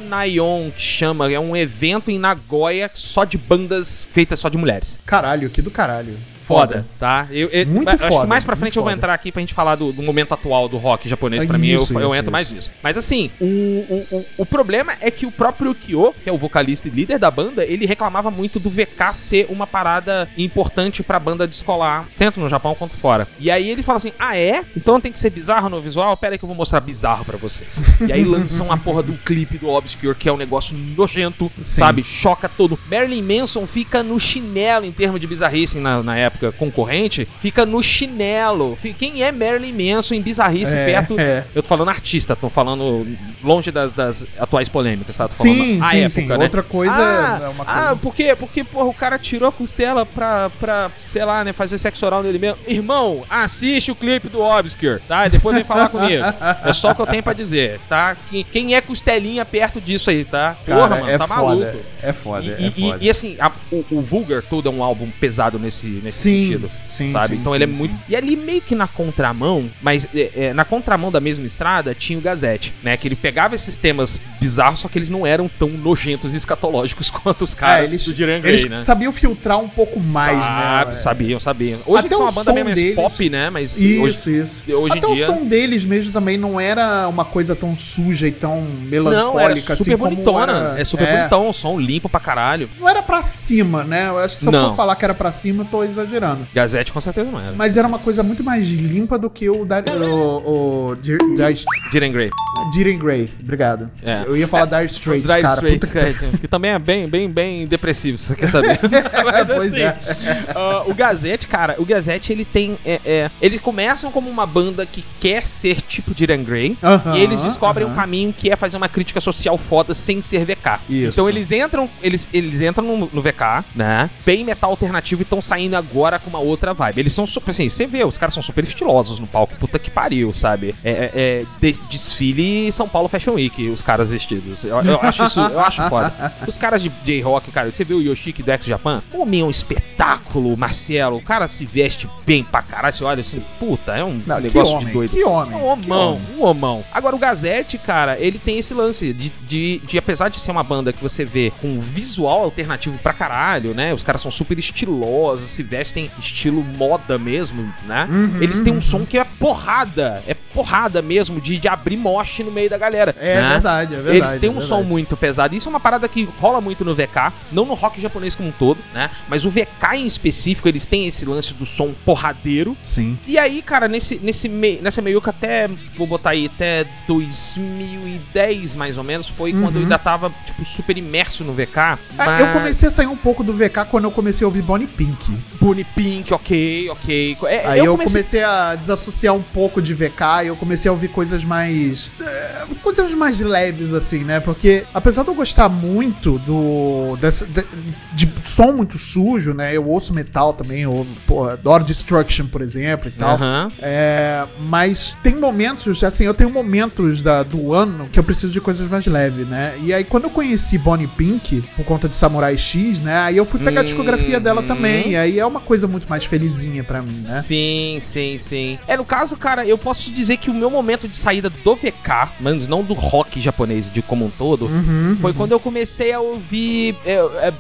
Que chama. É um evento em Nagoya só de bandas feitas só de mulheres. Caralho, que do caralho. Foda, tá? Eu, eu- Muito acho foda, que mais pra frente eu vou foda. entrar aqui pra gente falar do, do momento atual do rock japonês. Pra mim, eu, isso, eu isso, entro mais isso. nisso. Mas assim, o, o, o, o problema é que o próprio Kyo, que é o vocalista e líder da banda, ele reclamava muito do VK ser uma parada importante pra banda descolar, tanto no Japão quanto fora. E aí ele fala assim: ah, é? Então tem que ser bizarro no visual? Pera aí que eu vou mostrar bizarro pra vocês. e aí lançam a porra do clipe do Obscure, que é um negócio nojento, sabe? Choca todo. Marilyn Manson fica no chinelo em termos de bizarrice na, na época concorrente, fica no chinelo. Quem é Marilyn Manson em bizarrice É, perto. é. Eu tô falando artista, tô falando longe das, das atuais polêmicas, tá? Tô falando Sim, a sim, época, sim. né? Outra coisa ah, é uma Ah, coisa. por quê? Porque, porra, o cara tirou a costela pra, pra, sei lá, né, fazer sexo oral nele mesmo. Irmão, assiste o clipe do Obscure, tá? E depois vem falar comigo. É só o que eu tenho pra dizer, tá? Quem, quem é costelinha perto disso aí, tá? Porra, Cara, mano, é tá foda. maluco. É foda, E, é e- foda. e, assim, a- o, o Vulgar todo é um álbum pesado nesse, nesse Sim, sentido. sim, sabe? sim, então sim, ele é sim. muito. E ali meio que na contramão, mas é, é, na contramão da mesma estrada tinha o Gazette, né? Que ele pegava esses temas bizarros, só que eles não eram tão nojentos e escatológicos quanto os caras eles, do eles né? sabiam filtrar um pouco mais, Sabe, né? Sabiam, sabiam. Hoje Até eles são uma banda bem mais deles- pop, né? Mas Isso, hoje, isso. hoje Até em dia. o som deles mesmo também não era uma coisa tão suja e tão Não, era melancólica super assim bonitona. era- É super bonitão, um som limpo pra caralho. Não era pra cima, né? Eu acho que se eu Não. for falar que era pra cima, eu tô exagerando. Gazette com certeza não era. Mas era uma coisa muito mais limpa do que o da, o, o Dir- Dire, Diran Grey. Diren Grey. Obrigado. É. Eu ia falar Dire Straits, Dire cara. Straits, que- cara, que também é bem, bem, bem depressivo, se você quer saber. Mas, Pois é. ah, o Gazette, cara, o Gazette, ele tem... é, é, eles começam como uma banda que quer ser tipo Diran Grey, Aham, e eles descobrem aham. um caminho que é fazer uma crítica social foda sem ser VK. Isso. Então eles entram, eles, eles entram no, no VK, né? Bem metal alternativo e estão saindo agora com uma outra vibe. Eles são super, assim, você vê, os caras são super estilosos no palco, puta que pariu, sabe? É, é- é de- desfile São Paulo Fashion Week, os caras vestidos. Eu, eu acho isso, eu acho foda. Os caras de J-Rock, cara, você vê o Yoshiki do Japan, homem é um espetáculo, Marcelo, o cara se veste bem pra caralho, você olha assim, puta, é um Não, negócio homem, de doido. que homem, um homão, homem. um homão. Agora, o Gazette, cara, ele tem esse lance de, de, de, apesar de ser uma banda que você vê com visual alternativo pra caralho, né? Os caras são super estilosos, se vestem estilo moda mesmo, né? Uhum, Eles têm um som que é porrada, é porrada mesmo, de, de abrir moche no meio da galera. É né? verdade, é verdade. Eles têm um é som verdade. muito pesado. Isso é uma parada que rola muito no VK, não no rock japonês como um todo, né? Mas o VK em específico, eles têm esse lance do som porradeiro. Sim. E aí, cara, nesse, nesse mei, nessa meiuca até, vou botar aí, até 2010, mais ou menos, foi quando eu ainda tava, tipo, super imerso no VK. Mas... Eu comecei a sair um pouco do VK quando eu comecei a ouvir Bonnie Pink. Pink, ok, ok. É, Aí eu, comecei... comecei... a desassociar um pouco de VK e eu comecei a ouvir coisas mais. é, coisas mais leves, assim, né? Porque, apesar de eu gostar muito do. Dessa, de, de som muito sujo, né? Eu ouço metal também, eu pô, adoro Destruction, por exemplo, e tal. Aham. É, mas tem momentos, assim, eu tenho momentos da- do ano que eu preciso de coisas mais leves, né? E aí, quando eu conheci Bonnie Pink, por conta de Samurai X, né? Aí eu fui pegar a discografia dela Uhum. também. E aí é uma coisa muito mais felizinha pra mim, né? Sim, sim, sim. É, no caso, cara, eu posso te dizer que o meu momento de saída do VK, mas não do rock japonês de como um todo, Uhum. foi quando eu comecei a ouvir é, é,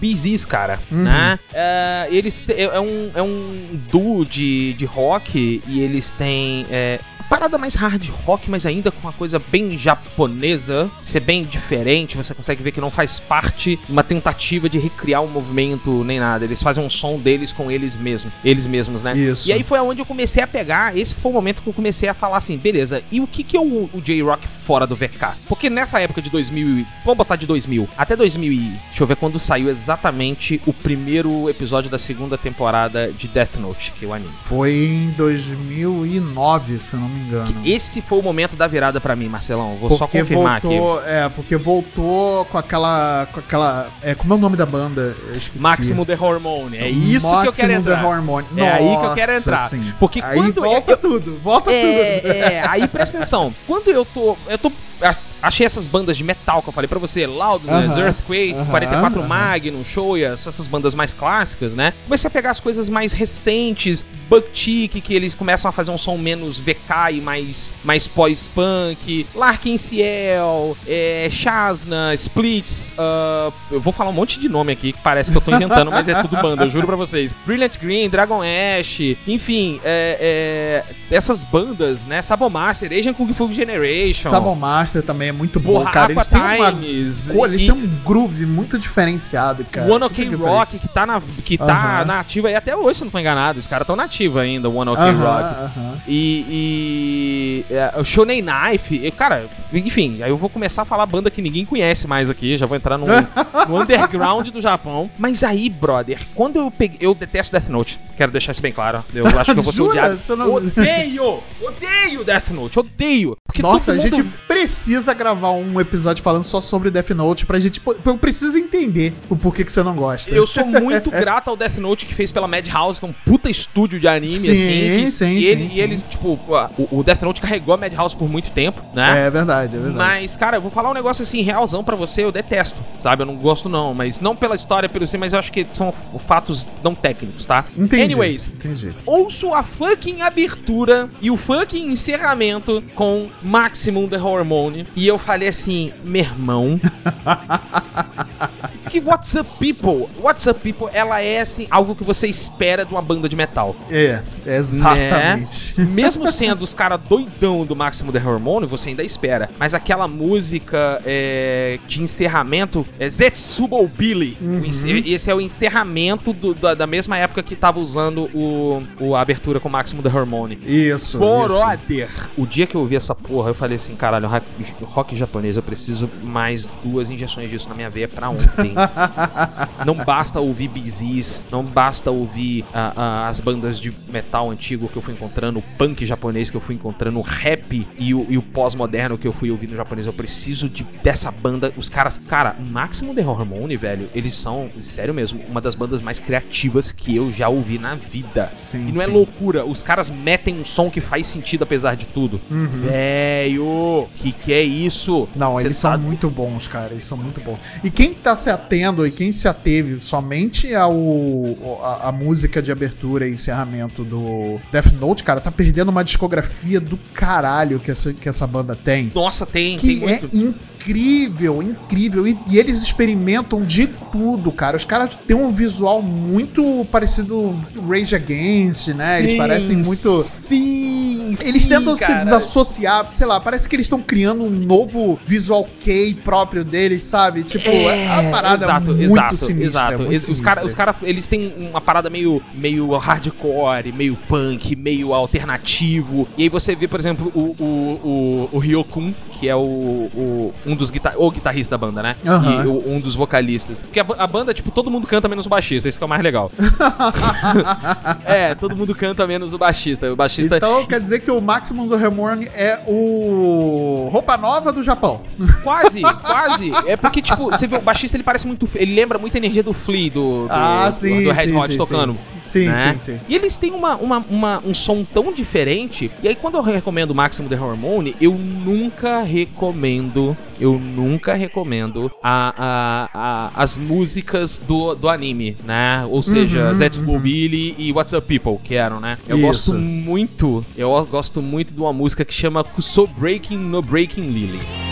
cara, né? É, eles é, é um, é um duo de, de rock e eles têm é, parada mais hard rock, mas ainda com uma coisa bem japonesa, ser bem diferente, você consegue ver que não faz parte de uma tentativa de recriar um movimento nem nada. Eles fazem um som deles com eles mesmos, eles mesmos, né? Isso. E aí foi aonde eu comecei a pegar, esse foi o momento que eu comecei a falar assim, beleza, e o que que é o, o J-Rock fora do VK? Porque nessa época de 2000, e- vamos botar de 2000, até 2000 e, deixa eu ver quando saiu exatamente o primeiro episódio da segunda temporada de Death Note, que é o anime. Foi em 2009, se eu não me engano. Esse foi o momento da virada pra mim, Marcelão, vou só confirmar aqui. voltou, É, porque voltou com aquela. Com aquela é, como é o nome da banda? Eu esqueci. Máximo The Hormone, é isso que eu Máximo quero entrar. The Hormone. É aí que eu quero Nossa, entrar. sim. Porque aí quando eu- volta eu- tudo, volta tudo. É, é, aí presta atenção. Quando eu tô. Eu tô. Achei essas bandas de metal que eu falei pra você, Loudness, Aham, Earthquake, aham, 44 aham. Magnum, Shoya, essas bandas mais clássicas, né? Comecei a pegar as coisas mais recentes, Bucktick, que eles começam a fazer um som menos VK e mais, mais pós-punk, Larkin Ciel, é, Shazna, Splits, ah, eu vou falar um monte de nome aqui que parece que eu tô inventando, mas é tudo banda, eu juro pra vocês. Brilliant Green, Dragon Ash, enfim, é, é, essas bandas, né? Sabomaster, Asian Kung Fu Generation. Sabon Master também é muito bom, Porra, cara. Eles têm uma. Eles e- têm um groove muito diferenciado, cara. One Puta OK que Rock, que tá, na, que tá Aham. na ativa aí até hoje, se eu não tô enganado. Os caras estão na ativa ainda, o One OK pariu. Rock. Aham, aham. E, e é, o Shonen Knife, e, cara, enfim, aí eu vou começar a falar banda que ninguém conhece mais aqui, já vou entrar no, no underground do Japão. Mas aí, brother, quando eu peguei, eu detesto Death Note, quero deixar isso bem claro. Eu acho que eu vou ser odiado. Não- Odeio! Odeio Death Note, odeio! Porque Nossa, a gente precisa gravar um episódio falando só sobre Death Note pra gente. Eu preciso entender o porquê que você não gosta. Eu sou muito grato ao Death Note que fez pela Madhouse, que é um puta estúdio de anime, Sim, assim. Que, sim, e, sim, ele- sim. e eles, tipo, o, o Death Note carregou a Madhouse por muito tempo, né? É verdade, é verdade. Mas, cara, eu vou falar um negócio assim, realzão pra você, eu detesto, sabe? Eu não gosto não, mas não pela história, pelo sim, mas eu acho que são fatos não técnicos, tá? Entendi. Anyways, Entendi. ouço a fucking abertura e o fucking encerramento com Maximum The Hormone e eu falei assim, meu irmão. que What's Up People? What's Up People, ela é assim, algo que você espera de uma banda de metal. É, exatamente. Né? Mesmo sendo os caras doidão do Máximo The Hormone, você ainda espera. Mas aquela música é, de encerramento é Zetsubo Billy. Ence- Esse é o encerramento do- da, da mesma época que tava usando o, o- a abertura com o Máximo The Hormone. Isso. Brother! O dia que eu ouvi essa porra, eu falei assim, caralho, rock, rock japonês, eu preciso mais duas injeções disso na minha veia pra ontem. não basta ouvir Bizis, não basta ouvir ah, ah, as bandas de metal antigo que eu fui encontrando, o punk japonês que eu fui encontrando, o rap e o, o pós-moderno que eu fui ouvindo japonês. Eu preciso de, dessa banda. Os caras, cara, o Maximum The Hormone, velho, eles são, sério mesmo, uma das bandas mais criativas que eu já ouvi na vida. Sim, e não é sim. loucura, os caras metem um som que faz sentido apesar de tudo. Velho, que que é isso? Não, Cê eles são tá- muito bons, cara. Eles são muito bons. E quem tá se atendo e quem se ateve somente ao a, a música de abertura e encerramento do Death Note, cara, tá perdendo uma discografia do caralho que essa, que essa banda tem. Nossa, tem, Que tem é muito. Incrível, incrível. E, e eles experimentam de tudo, cara. Os caras têm um visual muito parecido Rage Against, né? eles Sim, parecem muito. Sim, Eles sim, tentam se cara. desassociar, sei lá, parece que eles estão criando um novo visual kei próprio deles, sabe? Tipo, é, uma parada exato, muito exato, sinistra. exato. muito Es- os caras, sinistra. os cara, eles têm uma parada meio, meio hardcore, meio punk, meio alternativo. E aí você vê, por exemplo, o, o, o, o Ryokun, que é o, o- um dos guitar o guitarrista da banda, né? E o- um dos vocalistas. Porque a, a banda, tipo, todo mundo canta menos o baixista, isso que é o mais legal. é, todo mundo canta menos o baixista. O baixista Então quer dizer que o Maximum do Remorne é o roupa nova do Japão. Quase, quase. É porque, tipo, você vê o baixista, ele parece muito. Ele lembra muito a energia do Flea, do, do, Ah, do- sim, do Red sim, Hot sim, tocando. sim. Sim, né? sim, sim. E eles têm uma, uma, uma- um som tão diferente. E aí, quando eu recomendo o Máximo The Hormone, eu nunca recomendo. Eu nunca recomendo a, a- a- as músicas do, do anime, né? Ou seja, Uhum, Zets Mobile e What's Up People, que eram, né? Eu Isso. gosto muito. Eu gosto muito de uma música que chama So Breaking No Breaking Lily.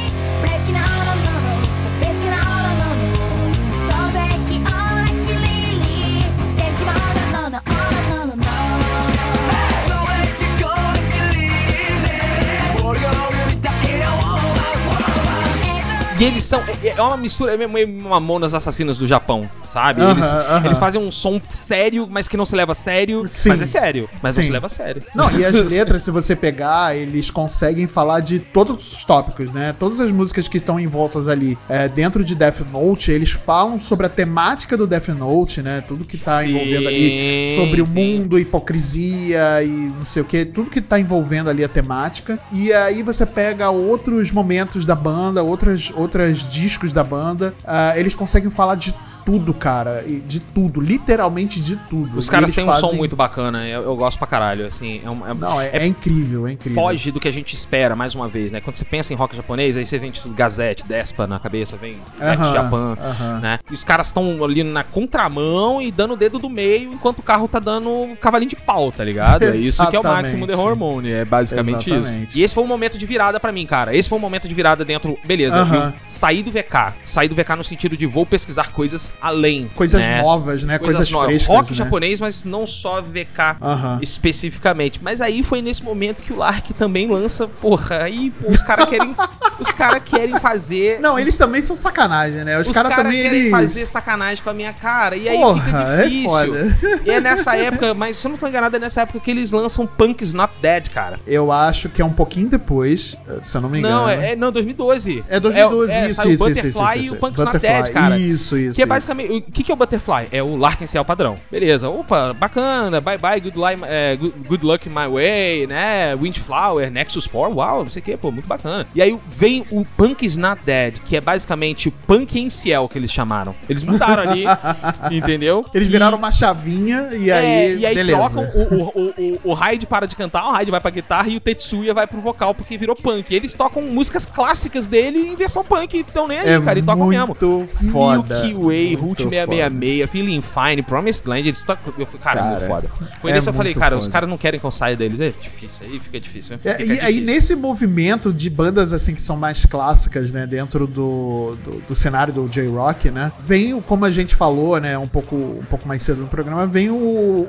E eles são. É é uma mistura, é meio mamonas assassinas do Japão, sabe? Eles, aham. eles fazem um som sério, mas que não se leva a sério. Sim. Mas é sério. Mas não Sim. se leva a sério. Não, e as letras, se você pegar, eles conseguem falar de todos os tópicos, né? Todas as músicas que estão envoltas ali é, dentro de Death Note, eles falam sobre a temática do Death Note, né? Tudo que tá Sim, envolvendo ali sobre o sim. mundo, hipocrisia e não sei o que, tudo que tá envolvendo ali a temática. E aí você pega outros momentos da banda, outras, outras discos da banda, ah, eles conseguem falar de tudo, cara, de tudo, literalmente de tudo. Os caras têm um som fazem- muito bacana, eu, eu gosto pra caralho, assim. É, um- é- Não, é, é incrível, é incrível. Foge do que a gente espera, mais uma vez, né? Quando você pensa em rock japonês, aí você vem tudo Gazette, Despa na cabeça, vem Death Aham, Japan, aham. né? E os caras estão ali na contramão e dando o dedo do meio, enquanto o carro tá dando cavalinho de pau, tá ligado? É isso que é o máximo de hormone, é basicamente Exatamente. isso. E esse foi um momento de virada pra mim, cara. Esse foi um momento de virada dentro, beleza, Aham. eu saí do VK. Saí do VK no sentido de vou pesquisar coisas além. Coisas né? novas, né? Coisas, novas. frescas. Rock né? japonês, mas não só VK Aham. especificamente. Mas aí foi nesse momento que o Lark também lança, porra, aí pô, os caras querem os caras querem fazer Não, eles também são sacanagem, né? Os, os caras caras também querem eles... fazer sacanagem com a minha cara. E aí Porra, fica é difícil. foda. e é nessa época, mas se eu não tô enganado, é nessa época que eles lançam Punk's Not Dead, cara. Eu acho que é um pouquinho depois, se eu não me engano. Não, é, é- não, 2012. É 2012, é, isso, saiu isso, o isso, Butterfly isso, e isso, o Punk's Butterfly, Not Dead, cara. Isso, isso. Que é isso. Basicamente. O que, que é o Butterfly? É o Larkin Ciel padrão. Beleza, opa, bacana, bye bye, good, li- é, good, good luck my way, né? Windflower, Nexus 4, uau, não sei o que, pô, muito bacana. E aí vem o Punk is Not Dead, que é basicamente o Punk em Ciel que eles chamaram. Eles mudaram ali, entendeu? Eles E- viraram uma chavinha e aí, é, e aí beleza. trocam, o, o, o, o Hyde para de cantar, o Hyde vai pra guitarra e o Tetsuya vai pro vocal, porque virou punk. E eles tocam músicas clássicas dele em versão punk, então nem aí, É cara, e tocam mesmo. muito foda. Milky Way, Route foda. 666, Feeling Fine, Promised Land, eles tocam. Eu cara, é muito Cara, foda. Foi é nesse que eu falei, cara, foda. os caras não querem que eu saia deles. É difícil, aí fica difícil. né? É, e aí, nesse movimento de bandas assim que são mais clássicas, né, dentro do, do, do cenário do J-Rock, né, vem, o- como a gente falou, né, um pouco, um pouco mais cedo no programa, vem o,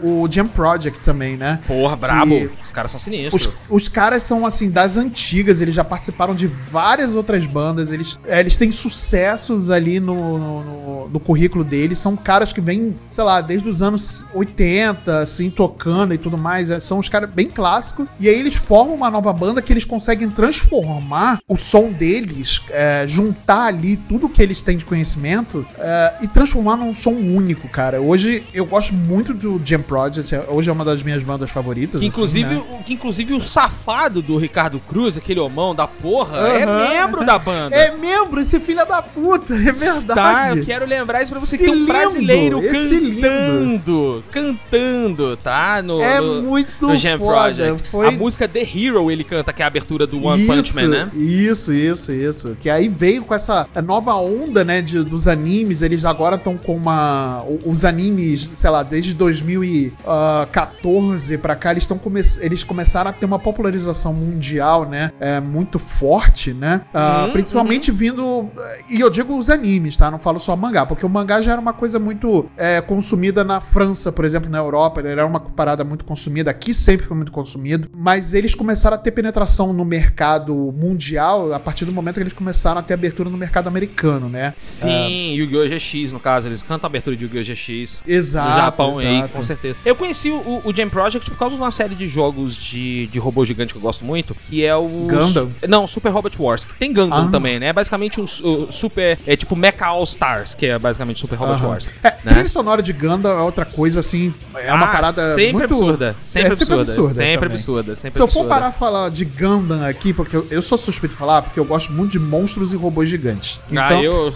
o Jam Project também, né? Porra, brabo. que- Os caras são sinistros. Os, os caras são, assim, das antigas, eles já participaram de várias outras bandas, eles, é, eles têm sucessos ali no, no, no- no currículo deles, são caras que vêm, sei lá, desde os anos 80, assim, tocando e tudo mais, é, são os caras bem clássicos, e aí eles formam uma nova banda que eles conseguem transformar o som deles, é, juntar ali tudo que eles têm de conhecimento é, e transformar num som único, cara. Hoje eu gosto muito do Jam Project, é- hoje é uma das minhas bandas favoritas. Que assim, inclusive, né? o, que inclusive o safado do Ricardo Cruz, aquele homão da porra, é Aham. membro da banda. É membro, esse filho da puta, é Tá, verdade. eu quero lembrar isso pra você que tem um brasileiro cantando, cantando, tá? No, É no, muito no Jam foda, Project. foi- A música The Hero ele canta, que é a abertura do One Punch Man, né? Isso, isso, isso. Que aí veio com essa nova onda, né, de, dos animes. Eles agora estão com uma. Os animes, sei lá, desde 2014 pra cá, eles, come eles começaram a ter uma popularização mundial, né? É, muito forte, né? Ah, Uhum, principalmente vindo. E eu digo os animes, tá? Não falo só mangá, porque o mangá já era uma coisa muito é, consumida na França, por exemplo, na Europa. Ele era uma parada muito consumida. Aqui sempre foi muito consumido. Mas eles começaram a ter penetração no mercado mundial a partir do momento que eles começaram a ter abertura no mercado americano, né? Sim, Yu-Gi-Oh! GX, no caso, eles cantam a abertura de Yu-Gi-Oh! GX. Exato. no Japão aí, exato. com certeza. Eu conheci o, o Jam Project por causa de uma série de jogos de, de robô gigante que eu gosto muito, que é o... Gundam? Não, Super Robot Wars, que tem Gundam Ah. também, né? É basicamente um o super... É tipo Mecha All Stars, que é basicamente Super Robot Aham. Wars. É, né? trilha sonora de Gundam é outra coisa, assim, é uma Ah, parada sempre muito... absurda, sempre é, absurda, sempre também. absurda, sempre Se eu for absurda. parar falar de Gundam aqui, porque eu, eu sou suspeito de falar, porque eu gosto muito de monstros e robôs gigantes. Então, ah, eu...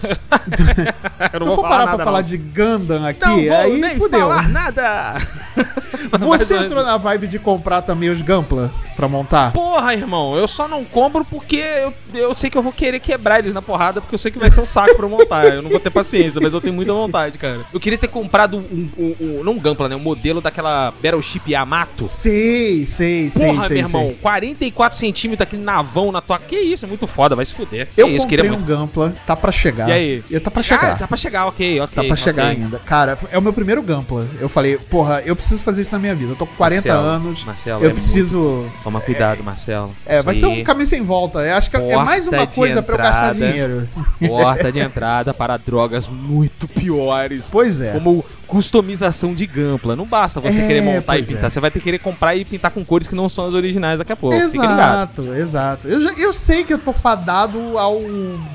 eu se eu for parar pra falar de Gundam aqui, Não vou aí nem fudeu. falar nada! Você entrou na vibe de comprar também os Gampla pra montar? Porra, irmão, eu só não compro porque eu, eu sei que eu vou querer quebrar eles na porrada, porque eu sei que vai ser um saco pra eu montar. Eu não vou ter paciência, mas eu tenho muita vontade, cara. Eu queria ter comprado um, um, um- não um Gunpla, né? Um modelo daquela Battleship Yamato. Sei, sei, sei, Porra, sei, meu irmão, sei. 44 centímetros, aquele navão na tua. Que isso, é muito foda, vai se fuder. Eu que isso, comprei um muito. Gampla, tá pra chegar. E aí? Eu, tá pra Ah, chegar. tá pra chegar, ok, ok. Tá pra chegar ok. ainda. Cara, é o meu primeiro Gampla. Eu falei, porra, eu preciso fazer isso na minha vida. Eu tô com 40 Marcelo, anos. Marcelo, eu é preciso. Toma cuidado, Marcelo. É, vai ser um caminho sem volta. Eu acho que é Porta mais uma coisa pra eu gastar dinheiro. Porta de entrada para drogas muito piores. Pois é. Como customização de Gampla. Não basta você É, querer montar e pintar. é. Você vai ter que querer comprar e pintar com cores que não são as originais daqui a pouco. Exato, exato. Eu, já- eu sei que eu tô fadado ao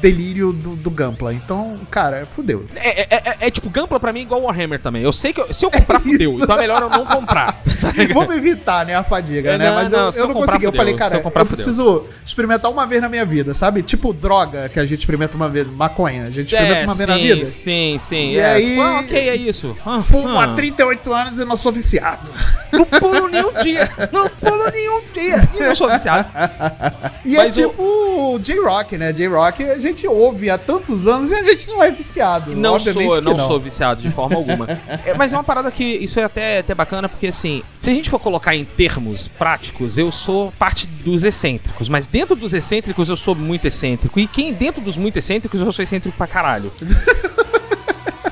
delírio do, do Gampla. Então, cara, fudeu. É, é- é- é tipo, Gampla pra mim é igual Warhammer também. Eu sei que eu- se eu comprar, fudeu. Então é melhor eu não comprar. Vamos evitar, né, a fadiga, É, né? não, Mas não, eu, se eu eu não consegui. Eu fudeu. falei, Se cara, eu eu, preciso experimentar uma vez na minha vida, sabe? Tipo droga que a gente experimenta uma vez, maconha. A gente experimenta É, uma sim, vez na vida. sim, sim. E é, aí- tipo, ah, ok, é isso. Ah, Fumo ah. há 38 anos e não sou viciado. Não pulo nenhum dia. Não pulo nenhum dia. E não sou viciado. E Mas é o- tipo o J-Rock, né? J-Rock a gente ouve há tantos anos e a gente não é viciado. Não Obviamente sou, que não, sou viciado de forma alguma. É, mas é uma parada que isso é até, até bacana, porque assim, se a gente for colocar em termos práticos, eu sou parte dos excêntricos, mas dentro dos excêntricos eu sou muito excêntrico. E quem dentro dos muito excêntricos eu sou excêntrico pra caralho.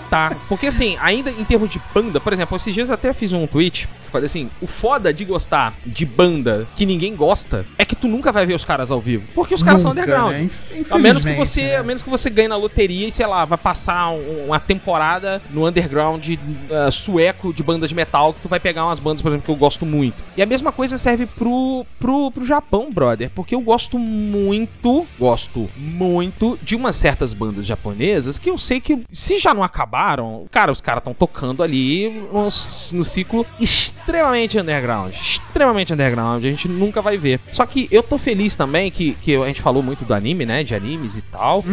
Tá, porque assim, ainda em termos de banda, por exemplo, esses dias eu até fiz um tweet, falei assim, o foda de gostar de banda que ninguém gosta é que tu nunca vai ver os caras ao vivo, porque os caras são Nunca, underground. né? A menos que você, né? a menos que você ganhe na loteria e sei lá, vai passar um- uma temporada no underground uh, sueco de bandas de metal que tu vai pegar umas bandas, por exemplo, que eu gosto muito. E a mesma coisa serve pro pro, pro Japão, brother, porque eu gosto muito, gosto muito de umas certas bandas japonesas que eu sei que se já não cara, os caras estão tocando ali no, no ciclo extremamente underground, extremamente underground, a gente nunca vai ver. Só que eu tô feliz também que, que a gente falou muito do anime, né, de animes e tal.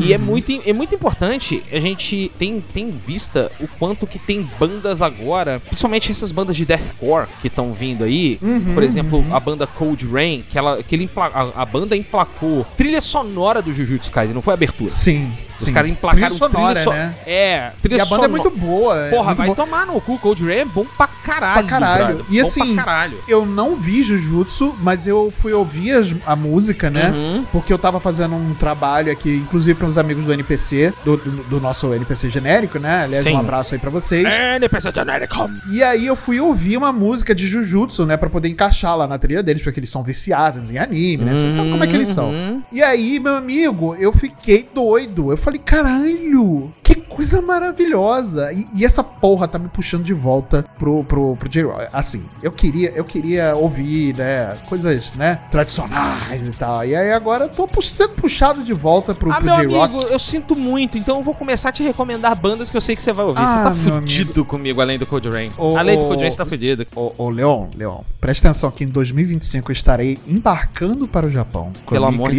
E é muito, é muito importante a gente tem, tem vista o quanto que tem bandas agora, principalmente essas bandas de deathcore que estão vindo aí. Por exemplo, a banda Cold Rain, que, ela, que ele a, a banda emplacou trilha sonora do Jujutsu Kaisen, não foi abertura. Sim, Os caras emplacaram Trilha sonora, so- né? É, trilha E a banda é muito boa. é Porra, muito vai boa. tomar no cu. Cold Rain é bom pra caralho. Pra caralho. brother. E Bom assim, caralho. Eu não vi Jujutsu, mas eu fui ouvir as- a música, né? Uhum. Porque eu tava fazendo um trabalho aqui, inclusive para uns amigos do NPC, do, do, do nosso NPC genérico, né? Aliás, Sim. um abraço aí pra vocês. NPC Generic. E aí eu fui ouvir uma música de Jujutsu, né? Pra poder encaixar lá na trilha deles, porque eles são viciados em anime, né? Você sabe como é que eles são. Uhum. E aí, meu amigo, eu fiquei doido. Eu falei, caralho, que coisa maravilhosa. E, e essa porra tá me puxando de volta pro, pro, pro J-Rock. Assim, eu queria, eu queria ouvir, né, coisas, né, tradicionais e tal. E aí agora eu tô sendo puxado de volta pro, Ah, pro meu J-Rock. amigo, eu sinto muito, então eu vou começar a te recomendar bandas que eu sei que você vai ouvir. você Ah, tá meu fudido comigo além do Cold Rain. Além do Cold Rain, você tá fudido. Ô, ô, Leon, Leon, presta atenção que em 2025 eu estarei embarcando para o Japão com Pelo amor.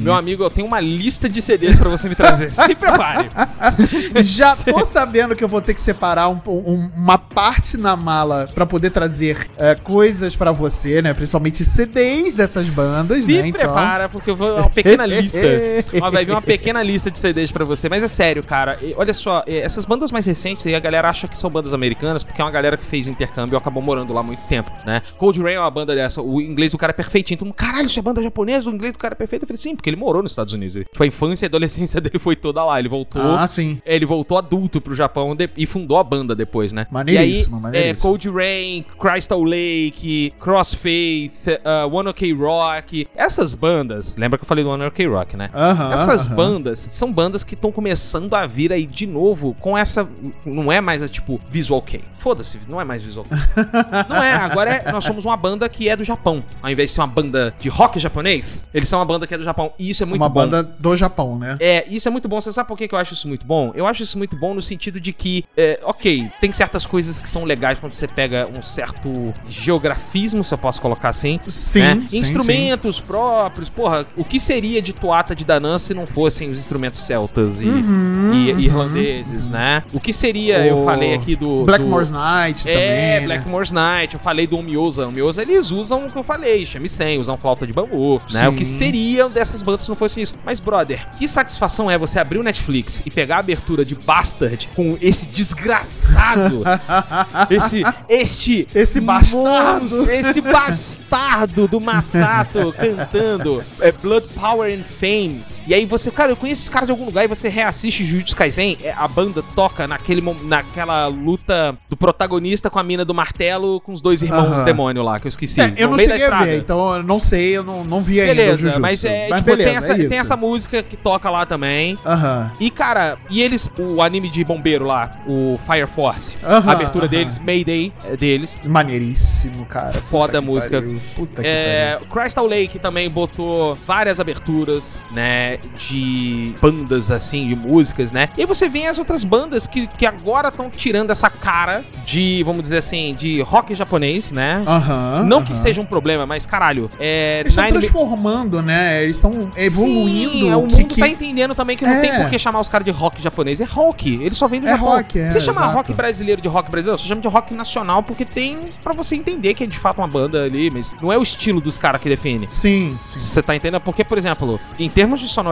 Meu amigo, eu tenho uma lista de CDs pra você me trazer. Se prepare. Já tô sabendo que eu vou ter que separar um- um- uma parte na mala pra poder trazer é, coisas pra você, né? Principalmente CDs dessas bandas, Se né? prepara, porque eu vou uma pequena lista. Ó, vai vir uma pequena lista de CDs pra você. Mas é sério, cara. Olha só, essas bandas mais recentes aí, a galera acha que são bandas americanas, porque é uma galera que fez intercâmbio e acabou morando lá muito tempo, né? Cold Rain é uma banda dessa. O inglês do cara é perfeitinho. Mundo, caralho, isso é banda japonesa? O inglês do cara é perfeito. Eu falei, sim, porque ele morou nos Estados Unidos. Ele- Tipo, a infância e a adolescência dele foi toda lá. Ele voltou. Ah, sim. Ele voltou adulto pro Japão de- e fundou a banda depois, né? Maneiríssimo, e aí, maneiríssimo. É, Cold Rain, Crystal Lake, Crossfaith, uh, One Ok Rock. Essas bandas, lembra que eu falei do One Ok Rock, né? Aham, Essas aham. bandas são bandas que estão começando a vir aí de novo com essa. Não é mais tipo visual kei. Foda-se, não é mais visual kei. não é, agora é- nós somos uma banda que é do Japão. Ao invés de ser uma banda de rock japonês, eles são uma banda que é do Japão. E isso é muito Uma bom. banda do Japão, né? É, isso é muito bom. Você sabe por que que eu acho isso muito bom? Eu acho isso muito bom no sentido de que, é, ok, tem certas coisas que são legais quando você pega um certo geografismo, se eu posso colocar assim. Sim, né? sim, Instrumentos próprios. Porra, o que seria de toata de Danã se não fossem os instrumentos celtas e, e- e irlandeses, né? O que seria, eu Uhum, O falei aqui do. Blackmore's do... Night também. É, né? Blackmore's Night, eu falei do Miosa. O Miosa, eles usam o que eu falei, shamisen, usam flauta de bambu, né? Sim. O que seria dessas bandas se não fosse isso. Mas, brother, que satisfação é você abrir o Netflix e pegar a abertura de Bastard com esse desgraçado, esse, este... Esse bastardo. monstro, Esse bastardo do Masato cantando é, Blood, Power and Fame. E aí você, cara, eu conheço esse cara de algum lugar e você reassiste Jujutsu Kaisen, é, a banda toca naquele, naquela luta do protagonista com a mina do martelo com os dois irmãos Aham. demônio lá, que eu esqueci. É, eu não cheguei a ver, então eu não sei, eu não, não vi ainda o Beleza, Jujutsu. mas é, tipo, beleza, tem, essa, é tem essa música que toca lá também. Aham. E, cara, e eles, o anime de bombeiro lá, o Fire Force, Aham, a abertura deles, Mayday é deles. Maneiríssimo, cara. Foda a música. pariu. Puta que É, Crystal Lake também botou várias aberturas, né, de bandas assim, de músicas, né? E aí você vê as outras bandas que, que agora estão tirando essa cara de, vamos dizer assim, de rock japonês, né? Aham. Não aham. que seja um problema, mas caralho, é. Eles estão transformando, né? Eles estão evoluindo. Sim, é, o que- mundo que- tá entendendo também que não É. tem por que chamar os caras de rock japonês. É rock. Eles só vêm do É Japão. rock, é, você chama exato. rock brasileiro de rock brasileiro, você chama de rock nacional porque tem pra você entender que é de fato uma banda ali, mas não é o estilo dos caras que define. Sim, sim. Você tá entendendo? Porque, por exemplo, em termos de sonoridade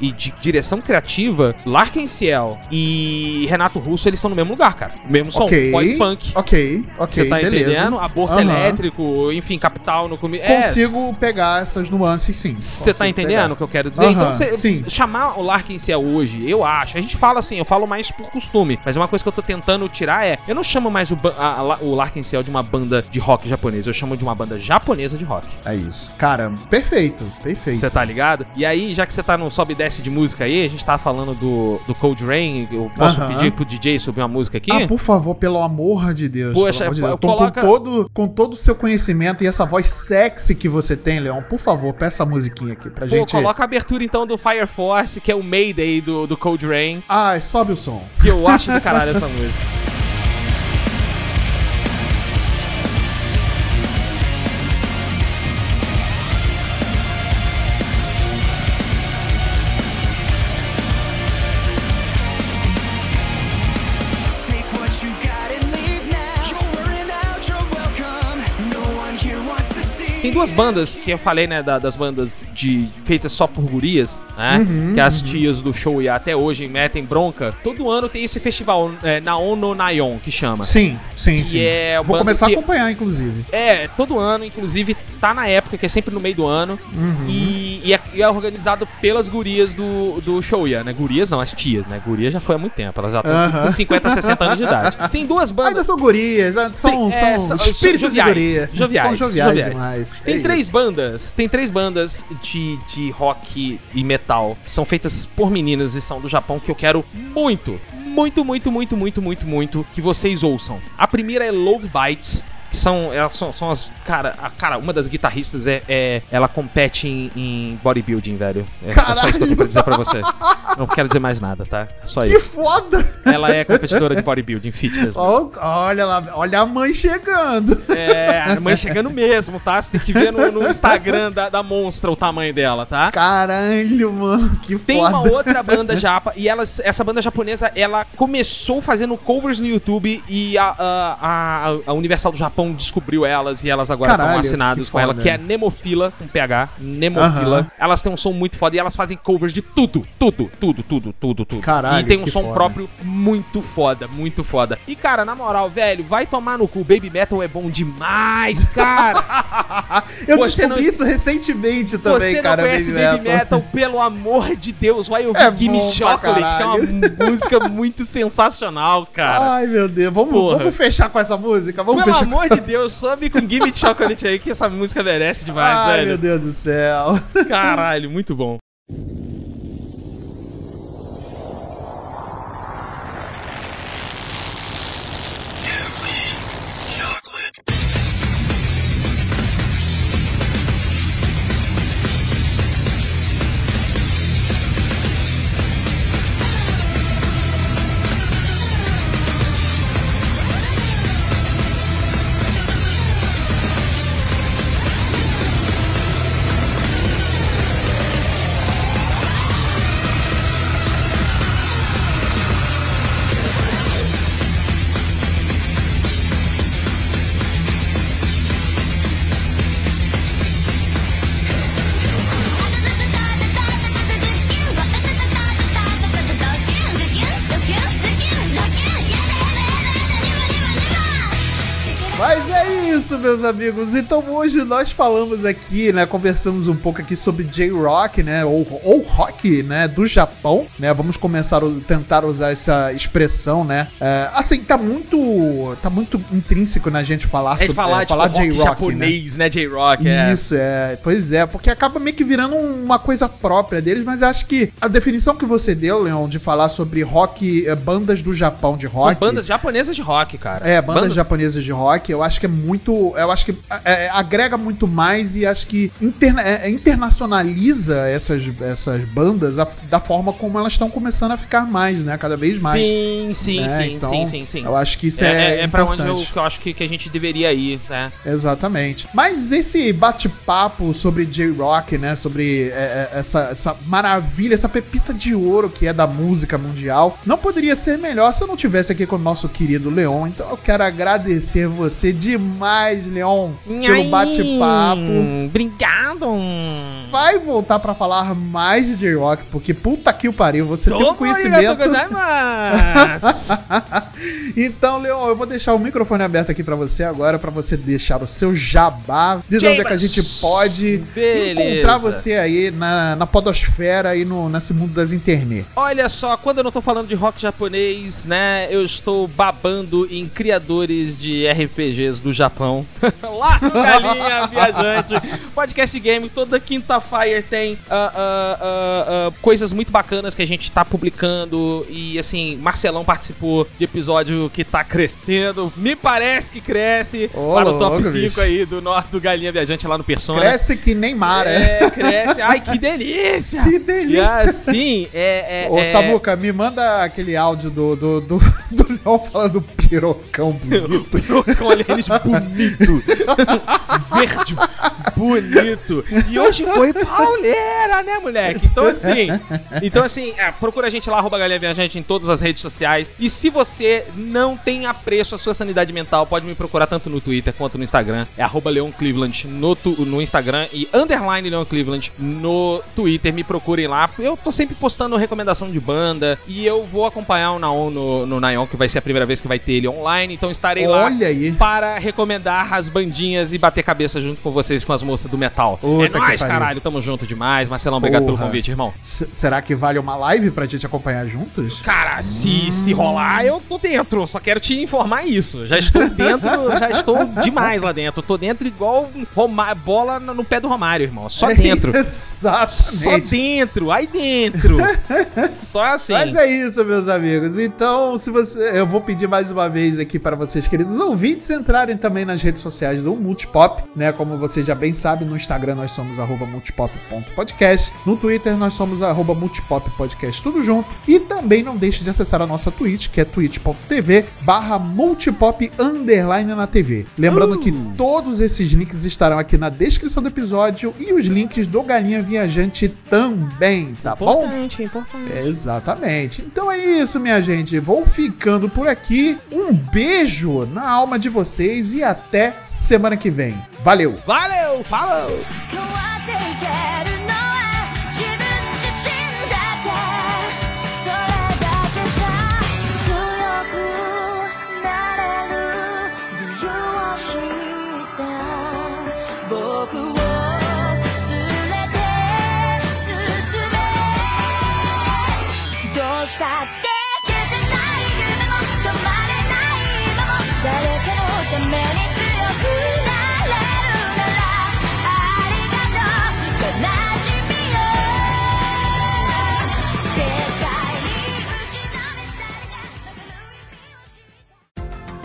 e de direção criativa, Larkin Ciel e Renato Russo, eles estão no mesmo lugar, cara. Mesmo som, Ok. pós-punk. Ok, ok, Você tá beleza. entendendo? Aborto Aham. elétrico, enfim, capital no começo. É, Consigo pegar essas nuances, sim. Você tá entendendo pegar. o que eu quero dizer? Aham, então, você sim. chamar o Larkin Ciel hoje, eu acho. A gente fala assim, eu falo mais por costume, mas uma coisa que eu tô tentando tirar é: eu não chamo mais o, a- a- o Larkin Ciel de uma banda de rock japonês, eu chamo de uma banda japonesa de rock. É isso. Cara, perfeito, perfeito. Você tá ligado? E aí, já que você tá no sobe e desce de música aí, a gente tá falando do, do Cold Rain, eu posso pedir pro DJ subir uma música aqui? Ah, por favor, pelo amor de Deus. Poxa, de Deus. Eu tô coloca- com, todo, com todo o seu conhecimento e essa voz sexy que você tem, Leão. Por favor, peça a musiquinha aqui pra Pô, gente. coloca a abertura então do Fire Force, que é o Mayday do, do Cold Rain, Ah, sobe o som. que eu acho do caralho essa música. Duas bandas que eu falei, né, da- das bandas de feitas só por gurias, né? Uhum, que as tias do show e até hoje metem bronca. Todo ano tem esse festival, é, Naon no Nayon, que chama. Sim, sim, Que sim. é Vou começar que- a acompanhar, inclusive. É, todo ano, inclusive tá na época, que é sempre no meio do ano. Uhum. E, e é, e é organizado pelas gurias do, do Shouya, né? Gurias não, as tias, né? Gurias já foi há muito tempo, elas já estão Aham. com 50, 60 anos de idade. Tem duas Ainda bandas. são gurias, ah, são, Tem- é, são são- espíritos são de joviais, guria. joviais, são joviais, joviais. demais. Tem É três isso. bandas, tem três bandas de, de rock e metal que são feitas por meninas e são do Japão que eu quero muito, muito, muito, muito, muito, muito, muito que vocês ouçam. A primeira é Love Bites. Que são, elas são, são as. Cara, a, cara, uma das guitarristas é. é- ela compete em, em bodybuilding, velho. É, é só isso que eu tenho pra dizer pra você. Não quero dizer mais nada, tá? É só Que isso. foda! Ela é competidora de bodybuilding, fitness. Ó, olha lá, olha a mãe chegando. É, a mãe chegando mesmo, tá? Você tem que ver no, no Instagram da, da Monstra o tamanho dela, tá? Caralho, mano, que Tem foda. uma outra banda japa, e elas, essa banda japonesa, ela começou fazendo covers no YouTube e a, a, a- a Universal do Japão Descobriu elas e elas agora estão assinadas com ela, que é Nemofila, com PH, Nemofila. Aham. Elas têm um som muito foda e elas fazem covers de tudo, tudo, tudo, tudo, tudo, tudo. Caralho, E tem um som foda. próprio muito foda, muito foda. E cara, na moral, velho, vai tomar no cu. Baby Metal é bom demais, cara. Eu Você descobri não- isso recentemente também, Você não cara. conhece Baby Metal. pelo amor de Deus, vai ouvir É Gimme Chocolate, que é uma música muito sensacional, cara. Ai, meu Deus. Vamos, Porra. vamos fechar com essa música? Vamos Pelo fechar com amor de Deus, sobe com Gimme Chocolate aí, que essa música merece demais, Ai, meu velho. Deus do céu. Caralho, muito bom. Meus amigos. Então hoje nós falamos aqui, né? Conversamos um pouco aqui sobre J-Rock, né? Ou, ou rock, né? Do Japão, né? Vamos começar a tentar usar essa expressão, né? É, assim, tá muito. tá muito intrínseco na gente falar É sobre falar, é, tipo, rock J-Rock, né? japonês, né, J-Rock, é. Isso, é. Pois é, porque acaba meio que virando uma coisa própria deles, mas acho que a definição que você deu, Leon, de falar sobre rock, eh, bandas do Japão de rock. São bandas japonesas de rock, cara. É, bandas Banda- japonesas de rock, eu acho que é muito. Eu acho que é, é, agrega muito mais e acho que interna- é, é, internacionaliza essas, essas bandas a- da forma como elas estão começando a ficar mais, né? Cada vez mais. Sim, sim, né? sim, Então, sim, sim, sim. Eu acho que isso é, é. é, é pra onde eu, que eu acho que, que a gente deveria ir, né? Exatamente. Mas esse bate-papo sobre J-Rock, né? Sobre é, é, essa, essa maravilha, essa pepita de ouro que é da música mundial, não poderia ser melhor se eu não tivesse aqui com o nosso querido Leon. Então eu quero agradecer você demais, Leon, pelo bate-papo. Obrigado. Vai voltar pra falar mais de J-Rock, porque puta que o pariu, você tem um Toma, conhecimento. então, Leon, eu vou deixar o microfone aberto aqui pra você agora, pra você deixar o seu jabá, dizer onde é que a gente pode Beleza. encontrar você aí na, na podosfera e no, nesse mundo das internet. Olha só, quando eu não tô falando de rock japonês, né, eu estou babando em criadores de RPGs do Japão. Lá no Galinha Viajante, podcast game, toda quinta-feira tem ah, ah, ah, coisas muito bacanas que a gente tá publicando. E assim, Marcelão participou de episódio que tá crescendo. Me parece que cresce. Ô, para o top louco, 5 bicho. aí do norte do Galinha Viajante lá no Persona. Cresce que nem Mara. É, cresce. Ai, que delícia! Que delícia. E assim, é. é, Ô, é... Samuca, me manda aquele áudio do, do, do, do Leon falando pirocão bonito. Com alienígena bonito. Verde, bonito. E hoje foi pauleira, né, moleque? Então, assim. Então, assim, é, procura a gente lá, arroba Galinha Viajante em todas as redes sociais. E se você não tem apreço à sua sanidade mental, pode me procurar tanto no Twitter quanto no Instagram. É arroba Leon Cleveland no, tu- no Instagram e underline Leon Cleveland no Twitter. Me procurem lá. Eu tô sempre postando recomendação de banda. E eu vou acompanhar o Naon no, no Naon, que vai ser a primeira vez que vai ter ele online. Então estarei lá Olha aí. para recomendar as bandinhas e bater cabeça junto com vocês, com as moças do metal. Puta é nóis, caralho. Tamo junto demais. Marcelão, obrigado pelo Porra. convite, irmão. S- será que vale uma live pra gente acompanhar juntos? Cara, se, se rolar, eu tô dentro. Só quero te informar isso. Já estou dentro, já estou demais lá dentro. Tô dentro igual Roma- bola no pé do Romário, irmão. Só dentro. Só Exatamente. dentro, aí dentro. Só assim. Mas é isso, meus amigos. Então, se você, eu vou pedir mais uma vez aqui para vocês, queridos ouvintes, entrarem também nas redes redes sociais do Multipop, né? Como você já bem sabe, no Instagram nós somos multipop.podcast, no Twitter nós somos arroba multipoppodcast, tudo junto. E também não deixe de acessar a nossa Twitch, que é twitch.tv barra multipop underline na TV. Lembrando uh. que todos esses links estarão aqui na descrição do episódio e os links do Galinha Viajante também, tá importante, bom? Importante, importante. Exatamente. Então é isso, minha gente. Vou ficando por aqui. Um beijo na alma de vocês e até semana que vem. Valeu! Valeu! Falou! Então